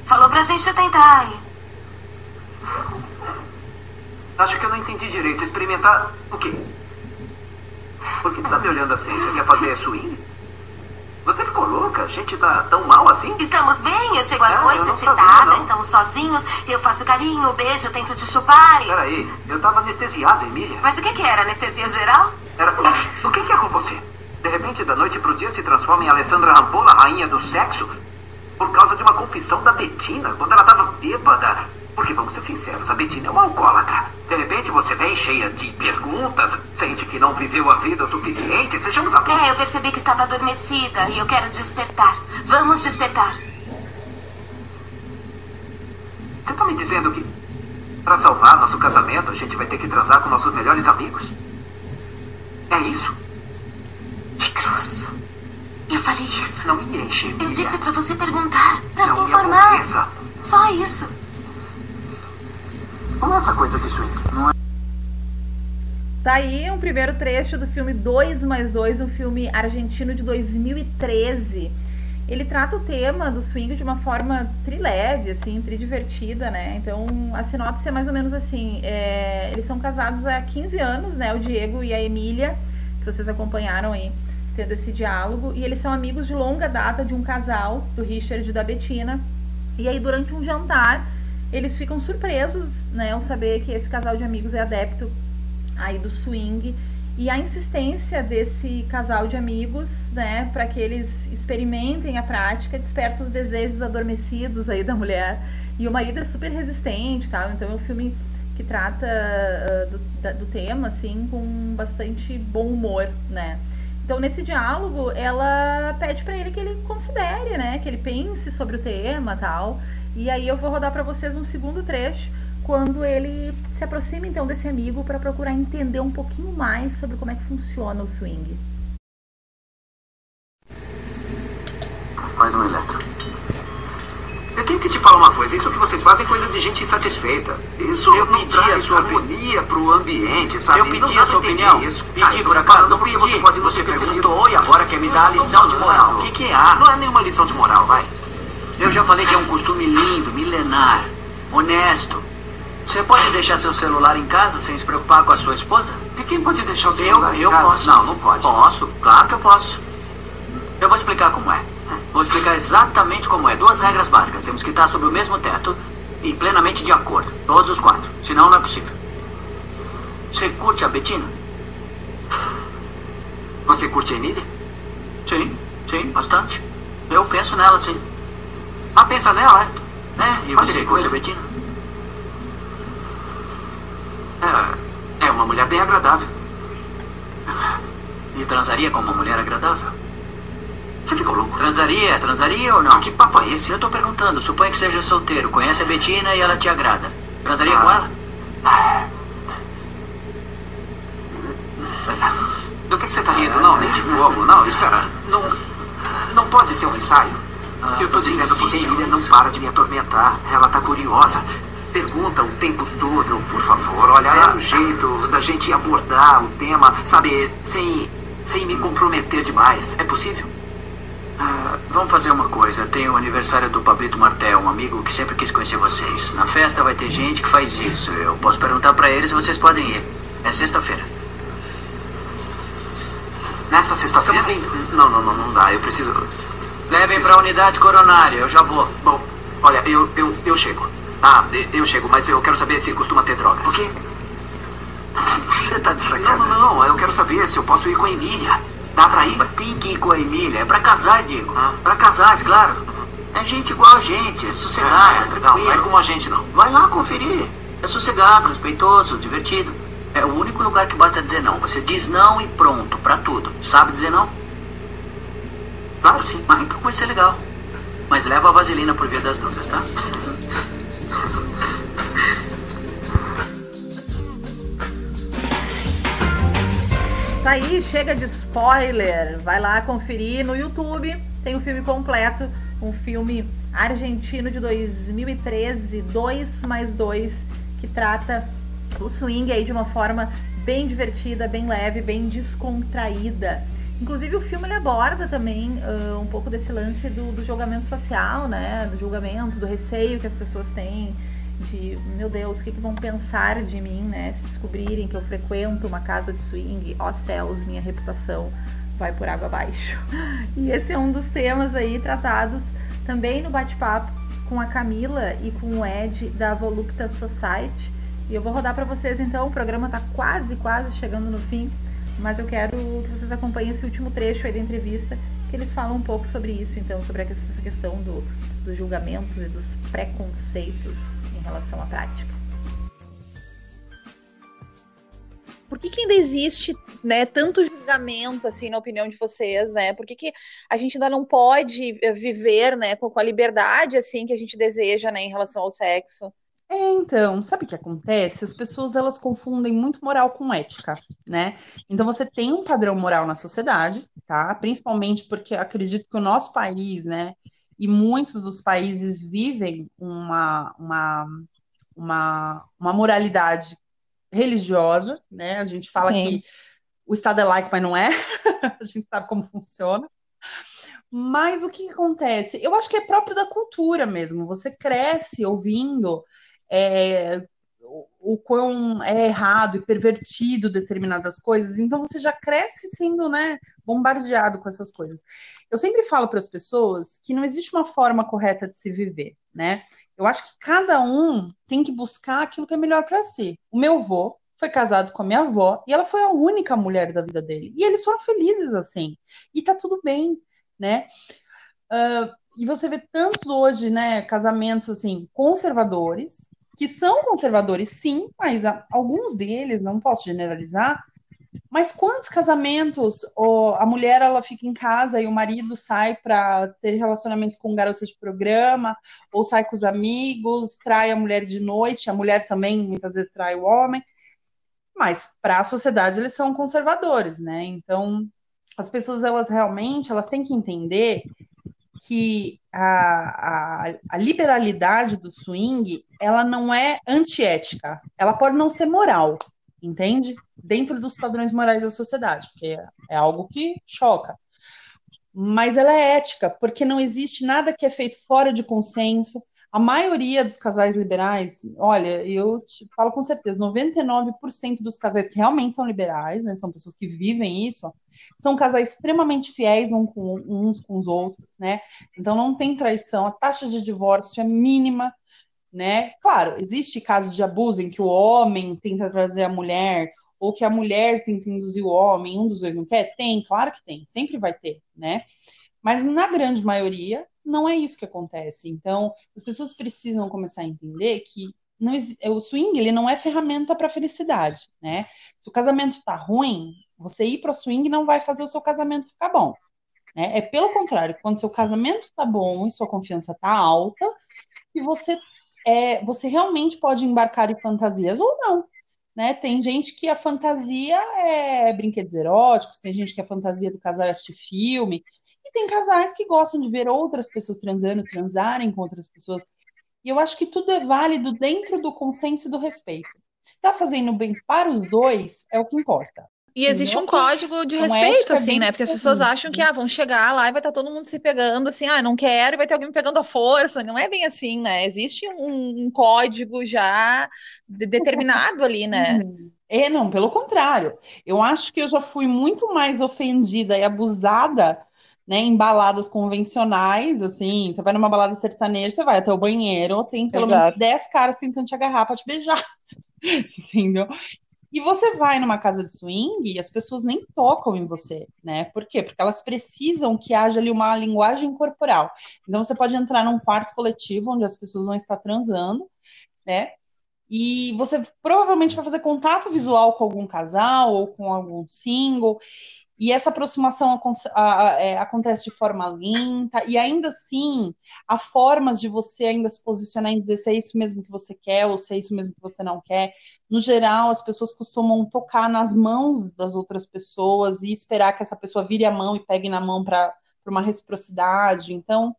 Falou pra gente tentar aí. Acho que eu não entendi direito. Experimentar o quê? Por que tá me olhando assim? Você quer fazer swing? Você ficou louca? A gente tá tão mal assim? Estamos bem, eu chego à eu noite excitada, estamos sozinhos, eu faço carinho, beijo, tento te chupar e... Peraí, eu tava anestesiado, Emília. Mas o que que era? Anestesia geral? Era... O que que é com você? De repente, da noite pro dia, se transforma em Alessandra Rampola, rainha do sexo? Por causa de uma confissão da Bettina, quando ela tava bêbada. Porque, vamos ser sinceros, a Bettina é uma alcoólatra. De repente, você vem cheia de perguntas, sente que não viveu a vida o suficiente, sejamos adultos. É, eu percebi que estava adormecida e eu quero despertar. Vamos despertar. Você tá me dizendo que pra salvar nosso casamento a gente vai ter que transar com nossos melhores amigos? É isso? Que grosso. Eu falei isso. Não me enche, Eu disse pra você perguntar, Não se informar. Só isso. Como é essa coisa de swing? Não é... Tá aí um primeiro trecho do filme 2 mais 2, um filme argentino de 2013. Ele trata o tema do swing de uma forma trileve, assim, tridivertida, né? Então, a sinopse é mais ou menos assim: é, eles são casados há 15 anos, né? O Diego e a Emília, que vocês acompanharam aí, tendo esse diálogo. E eles são amigos de longa data de um casal, do Richard e da Bettina. E aí, durante um jantar, eles ficam surpresos, né? Ao saber que esse casal de amigos é adepto aí do swing e a insistência desse casal de amigos, né, para que eles experimentem a prática, desperta os desejos adormecidos aí da mulher. E o marido é super resistente, tal. Então é um filme que trata uh, do, da, do tema assim com bastante bom humor, né? Então nesse diálogo ela pede para ele que ele considere, né, que ele pense sobre o tema, tal. E aí eu vou rodar para vocês um segundo trecho quando ele se aproxima então desse amigo para procurar entender um pouquinho mais sobre como é que funciona o swing. Faz um eletro. Eu tenho que te falar uma coisa, isso que vocês fazem é coisa de gente insatisfeita. Isso eu não pedi traz a sua harmonia pro ambiente, sabe? Eu pedi a sua opinião. Isso. Pedi Ah, por acaso, não porque pedi. Você, pode não Você perguntou e agora quer me dar a lição de moral. O que que há? Não é nenhuma lição de moral, vai. Eu já falei que é um costume lindo, milenar, honesto. Você pode deixar seu celular em casa sem se preocupar com a sua esposa? E quem pode deixar o Eu, celular em eu casa? posso. Não, não pode. Posso, claro que eu posso. Eu vou explicar como é. Vou explicar exatamente como é. Duas regras básicas. Temos que estar sob o mesmo teto e plenamente de acordo. Todos os quatro. Senão não é possível. Você curte a Betina? Você curte a Emília? Sim, sim, bastante. Eu penso nela, sim. Ah, pensa nela, é? É, e Olha você curte coisa. a Betina? É, é uma mulher bem agradável. E transaria com uma mulher agradável? Você ficou louco? Transaria, transaria ou não? Que papo é esse? Eu tô perguntando, suponha que seja solteiro, conhece a Betina e ela te agrada. Transaria Ah. com ela? Do que, que você tá rindo? Não, nem de fogo. Não, espera. Não, não pode ser um ensaio. Eu tô dizendo insiste Emília não para de me atormentar. Ela tá curiosa. Pergunta o tempo todo, por favor. Olha, é um jeito da gente abordar o tema, sabe, sem, sem me comprometer demais. É possível? Ah, vamos fazer uma coisa. Tem o aniversário do Pablito Martel, um amigo que sempre quis conhecer vocês. Na festa vai ter gente que faz isso. Eu posso perguntar pra eles e vocês podem ir. É sexta-feira. Nessa sexta-feira? Não, não, não, não dá. Eu preciso. Levem pra unidade coronária, eu já vou. Bom, olha, eu, eu, eu chego. Ah, eu chego, mas eu quero saber se costuma ter drogas. O quê? Você tá de Não, sacanagem. não, não. Eu quero saber se eu posso ir com a Emília. Dá pra ir? Tem que ir com a Emília. É pra casais, Diego. Ah. Pra casais, claro. É gente igual a gente, é sossegada, é não, tranquilo. não é como a gente, não. Vai lá conferir. É sossegado, respeitoso, divertido. É o único lugar que basta dizer não. Você diz não e pronto, pra tudo. Sabe dizer não? Claro sim. Então vai ser legal. Mas leva a vaselina por via das dúvidas, tá? Tá aí, chega de spoiler. Vai lá conferir no YouTube. Tem o filme completo, um filme argentino de 2013, 2 mais 2, que trata o swing aí de uma forma bem divertida, bem leve, bem descontraída. Inclusive o filme ele aborda também ah, um pouco desse lance do, do julgamento social, né? Do julgamento, do receio que as pessoas têm de, meu Deus, o que, que vão pensar de mim, né? Se descobrirem que eu frequento uma casa de swing, ó céus, minha reputação vai por água abaixo. E esse é um dos temas aí tratados também no bate-papo com a Camila e com o Ed da Volupta Society. E eu vou rodar para vocês então, o programa tá quase, quase chegando no fim, mas eu quero que vocês acompanhem esse último trecho aí da entrevista, que eles falam um pouco sobre isso, então, sobre essa questão do, dos julgamentos e dos preconceitos em relação à prática. Por que, que ainda existe né, tanto julgamento, assim, na opinião de vocês, né? Por que, que a gente ainda não pode eh, viver, né, com, com a liberdade, assim, que a gente deseja, né, em relação ao sexo? É, então, sabe o que acontece? As pessoas elas confundem muito moral com ética, né? Então você tem um padrão moral na sociedade, tá? Principalmente porque eu acredito que o nosso país, né, e muitos dos países vivem uma, uma, uma, uma moralidade religiosa, né? A gente fala Sim. que o Estado é laico, mas não é. a gente sabe como funciona. Mas o que acontece? Eu acho que é próprio da cultura mesmo. Você cresce ouvindo é, o, quão é errado e pervertido determinadas coisas, então você já cresce sendo né, bombardeado com essas coisas. Eu sempre falo para as pessoas que não existe uma forma correta de se viver, né? Eu acho que cada um tem que buscar aquilo que é melhor para si. O meu avô foi casado com a minha avó e ela foi a única mulher da vida dele. E eles foram felizes assim. E tá tudo bem, né? Uh, e você vê tantos hoje, né, casamentos assim, conservadores, que são conservadores, sim, mas a, alguns deles, não posso generalizar, mas quantos casamentos a mulher ela fica em casa e o marido sai para ter relacionamento com um garoto de programa, ou sai com os amigos, trai a mulher de noite, a mulher também muitas vezes trai o homem, mas para a sociedade eles são conservadores, né? Então as pessoas elas realmente elas têm que entender que a, a, a, liberalidade do swing ela não é antiética, ela pode não ser moral, entende? Dentro dos padrões morais da sociedade, porque é, é algo que choca. Mas ela é ética, porque não existe nada que é feito fora de consenso, a maioria dos casais liberais, olha, eu te falo com certeza, 99% dos casais que realmente são liberais, né, são pessoas que vivem isso, são casais extremamente fiéis um com, uns com os outros, né? Então não tem traição, a taxa de divórcio é mínima, né? Claro, existe casos de abuso em que o homem tenta trazer a mulher ou que a mulher tenta induzir o homem, um dos dois não quer? Tem, claro que tem, sempre vai ter, né? Mas na grande maioria, não é isso que acontece. Então, as pessoas precisam começar a entender que não, o swing ele não é ferramenta para felicidade, né? Se o casamento está ruim, você ir para swing não vai fazer o seu casamento ficar bom. Né? É pelo contrário, quando seu casamento está bom e sua confiança está alta, que você é, você realmente pode embarcar em fantasias ou não. Né? Tem gente que a fantasia é brinquedos eróticos, tem gente que a fantasia do casal é assistir filme, e tem casais que gostam de ver outras pessoas transando, transarem com outras pessoas. E eu acho que tudo é válido dentro do consenso e do respeito. Se está fazendo bem para os dois, é o que importa. E existe um código de respeito, assim, né? Porque as pessoas acham que ah, vão chegar lá e vai estar todo mundo se pegando, assim, ah, não quero, e vai ter alguém me pegando à força. Não é bem assim, né? Existe um, um código já de, determinado ali, né? É, não, pelo contrário. Eu acho que eu já fui muito mais ofendida e abusada né, em baladas convencionais, assim, você vai numa balada sertaneja, você vai até o banheiro, tem pelo Exato. menos 10 caras tentando te agarrar para te beijar, entendeu? E você vai numa casa de swing e as pessoas nem tocam em você, né? Por quê? Porque elas precisam que haja ali uma linguagem corporal. Então você pode entrar num quarto coletivo onde as pessoas vão estar transando, né? E você provavelmente vai fazer contato visual com algum casal ou com algum single. E essa aproximação é, acontece de forma lenta, e ainda assim, há formas de você ainda se posicionar e dizer se é isso mesmo que você quer ou se é isso mesmo que você não quer. No geral, as pessoas costumam tocar nas mãos das outras pessoas e esperar que essa pessoa vire a mão e pegue na mão para uma reciprocidade. Então,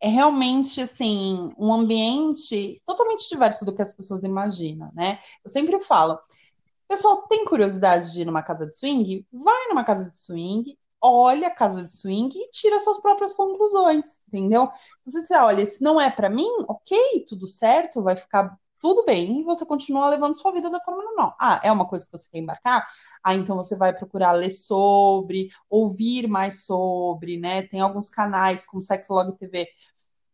é realmente assim um ambiente totalmente diverso do que as pessoas imaginam, né? Eu sempre falo, Pessoal, tem curiosidade de ir numa casa de swing? Vai numa casa de swing, olha a casa de swing e tira suas próprias conclusões, entendeu? Se você disser, olha, isso não é para mim, ok, tudo certo, vai ficar tudo bem, e você continua levando sua vida da forma normal. Ah, é uma coisa que você quer embarcar? Ah, então você vai procurar ler sobre, ouvir mais sobre, né? Tem alguns canais como Sexlog TV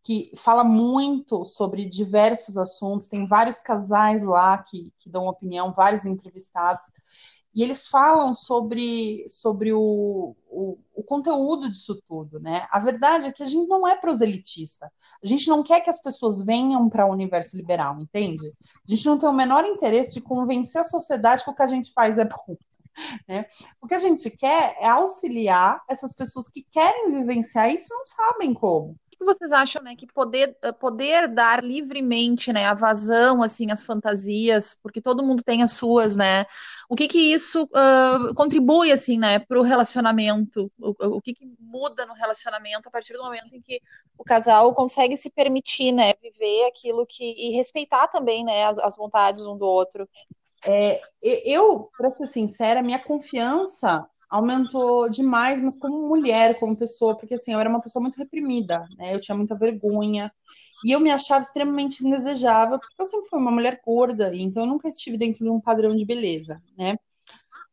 que fala muito sobre diversos assuntos, tem vários casais lá que, que dão opinião, vários entrevistados, e eles falam sobre, sobre o, o, o, conteúdo disso tudo, né? A verdade é que a gente não é proselitista. A gente não quer que as pessoas venham para o universo liberal, entende? A gente não tem o menor interesse de convencer a sociedade que o que a gente faz é bom. Né? O que a gente quer é auxiliar essas pessoas que querem vivenciar isso e não sabem como que vocês acham, né, que poder, eh, poder dar livremente, né, a vazão, assim, as fantasias, porque todo mundo tem as suas, né, o que que isso uh, contribui, assim, né, para o relacionamento, o, que que muda no relacionamento a partir do momento em que o casal consegue se permitir, né, viver aquilo que, e respeitar também, né, as, as vontades um do outro. É, eu, para ser sincera, minha confiança aumentou demais, mas como mulher, como pessoa, porque assim, eu era uma pessoa muito reprimida, né? Eu tinha muita vergonha e eu me achava extremamente indesejável, porque eu sempre fui uma mulher gorda, então eu nunca estive dentro de um padrão de beleza, né?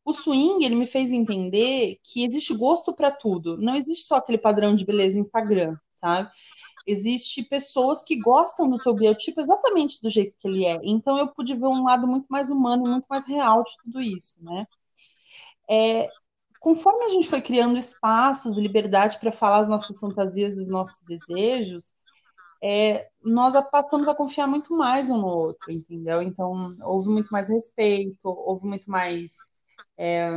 O swing, ele me fez entender que existe gosto para tudo, não existe só aquele padrão de beleza Instagram, sabe? Existe pessoas que gostam do teu biotipo exatamente do jeito que ele é. Então eu pude ver um lado muito mais humano, muito mais real de tudo isso, né? É, conforme a gente foi criando espaços liberdade para falar as nossas fantasias e os nossos desejos, é, nós passamos a confiar muito mais um no outro, entendeu? Então, houve muito mais respeito, houve muito mais é,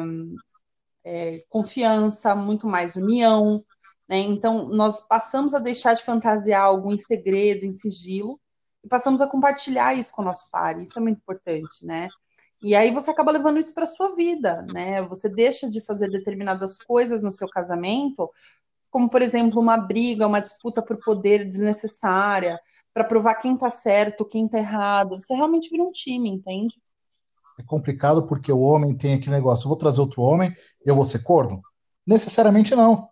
é, confiança, muito mais união, né? Então, nós passamos a deixar de fantasiar algo em segredo, em sigilo, e passamos a compartilhar isso com o nosso par, isso é muito importante, né? E aí você acaba levando isso para sua vida, né? Você deixa de fazer determinadas coisas no seu casamento, como por exemplo uma briga, uma disputa por poder desnecessária, para provar quem está certo, quem está errado. Você realmente vira um time, entende? É complicado porque o homem tem aquele negócio, eu vou trazer outro homem, eu vou ser corno? Necessariamente não.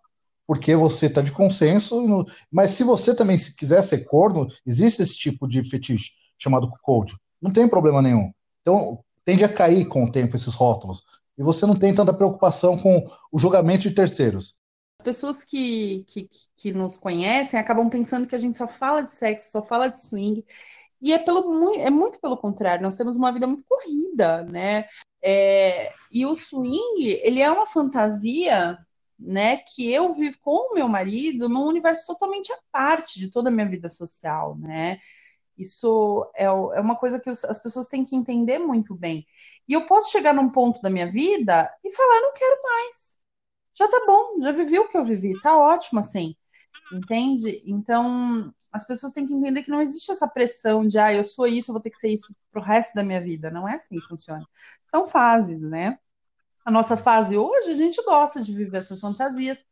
Porque você está de consenso, mas se você também se quiser ser corno, existe esse tipo de fetiche chamado code. Não tem problema nenhum. Então, tende a cair com o tempo esses rótulos. E você não tem tanta preocupação com o julgamento de terceiros. As pessoas que, que, que nos conhecem acabam pensando que a gente só fala de sexo, só fala de swing. E é, pelo, é muito pelo contrário, nós temos uma vida muito corrida, né? É, e o swing, ele é uma fantasia, né, que eu vivo com o meu marido num universo totalmente à parte de toda a minha vida social, né? Isso é, é uma coisa que as pessoas têm que entender muito bem. E eu posso chegar num ponto da minha vida e falar, não quero mais. Já tá bom, já vivi o que eu vivi, tá ótimo assim. Entende? Então, as pessoas têm que entender que não existe essa pressão de, ah, eu sou isso, eu vou ter que ser isso pro resto da minha vida. Não é assim que funciona. São fases, né? A nossa fase hoje, a gente gosta de viver essas fantasias,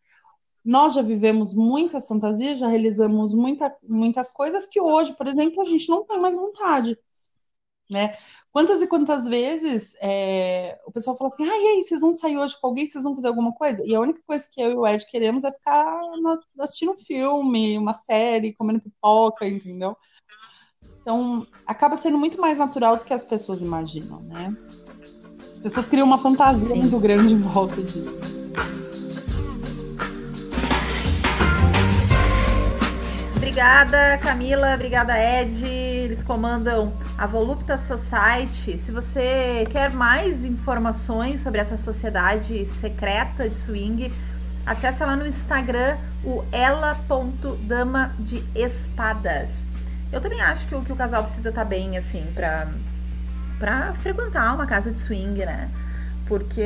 nós já vivemos muitas fantasias, já realizamos muita, muitas coisas que hoje, por exemplo, a gente não tem mais vontade, né? Quantas e quantas vezes é, o pessoal fala assim, ah, e aí, vocês vão sair hoje com alguém, vocês vão fazer alguma coisa? E a única coisa que eu e o Ed queremos é ficar na, assistindo um filme, uma série, comendo pipoca, entendeu? Então, acaba sendo muito mais natural do que as pessoas imaginam, né? As pessoas criam uma fantasia Sim. muito grande em volta disso. Obrigada, Camila. Obrigada, Ed. Eles comandam a Volupta Society. Se você quer mais informações sobre essa sociedade secreta de swing, acessa lá no Instagram o ela.dama de espadas. Eu também acho que o, que o casal precisa estar tá bem, assim, pra frequentar uma casa de swing, né? Porque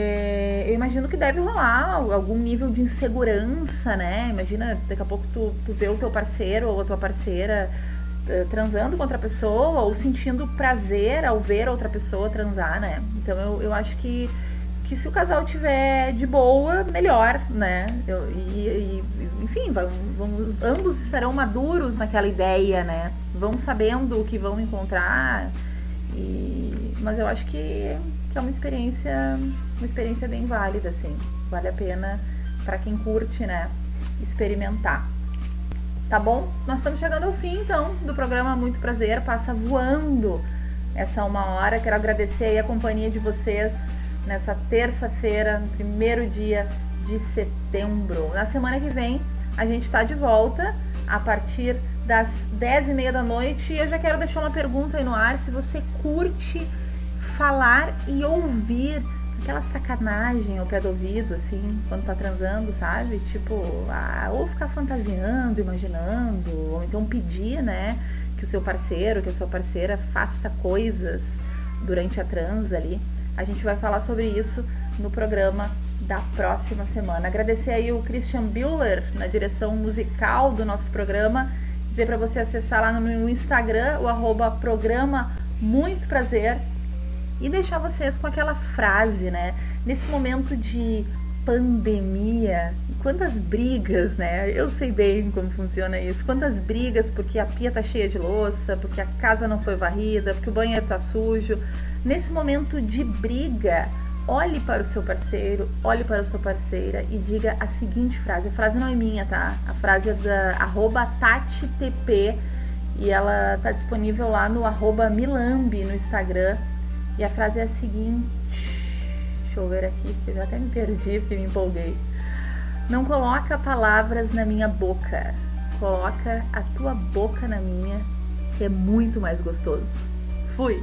eu imagino que deve rolar algum nível de insegurança, né? Imagina, daqui a pouco tu, tu vê o teu parceiro ou a tua parceira uh, transando com outra pessoa ou sentindo prazer ao ver outra pessoa transar, né? Então eu, eu acho que, que se o casal tiver de boa, melhor, né? Eu, e, e, enfim, ambos estarão maduros naquela ideia, né? Vão sabendo o que vão encontrar. E, mas eu acho que que é uma experiência, uma experiência bem válida, assim. Vale a pena para quem curte, né, experimentar. Tá bom? Nós estamos chegando ao fim, então, do programa Muito Prazer. Passa voando essa uma hora. Quero agradecer a companhia de vocês nessa terça-feira, no primeiro dia de setembro. Na semana que vem, a gente está de volta a partir das 10 e meia da noite. E eu já quero deixar uma pergunta aí no ar. Se você curte falar e ouvir aquela sacanagem ao pé do ouvido, assim, quando tá transando, sabe? Tipo, ah, ou ficar fantasiando, imaginando, ou então pedir, né, que o seu parceiro, que a sua parceira faça coisas durante a trans ali. A gente vai falar sobre isso no programa da próxima semana. Agradecer aí o Christian Bueller na direção musical do nosso programa. Dizer para você acessar lá no Instagram o arroba programa Muito Prazer e deixar vocês com aquela frase, né? Nesse momento de pandemia, quantas brigas, né? Eu sei bem como funciona isso. Quantas brigas porque a pia tá cheia de louça, porque a casa não foi varrida, porque o banheiro tá sujo. Nesse momento de briga, olhe para o seu parceiro, olhe para a sua parceira e diga a seguinte frase. A frase não é minha, tá? A frase é da TatiTP e ela tá disponível lá no arroba Milambi no Instagram. E a frase é a seguinte. Deixa eu ver aqui, porque eu já até me perdi porque me empolguei. Não coloca palavras na minha boca. Coloca a tua boca na minha, que é muito mais gostoso. Fui!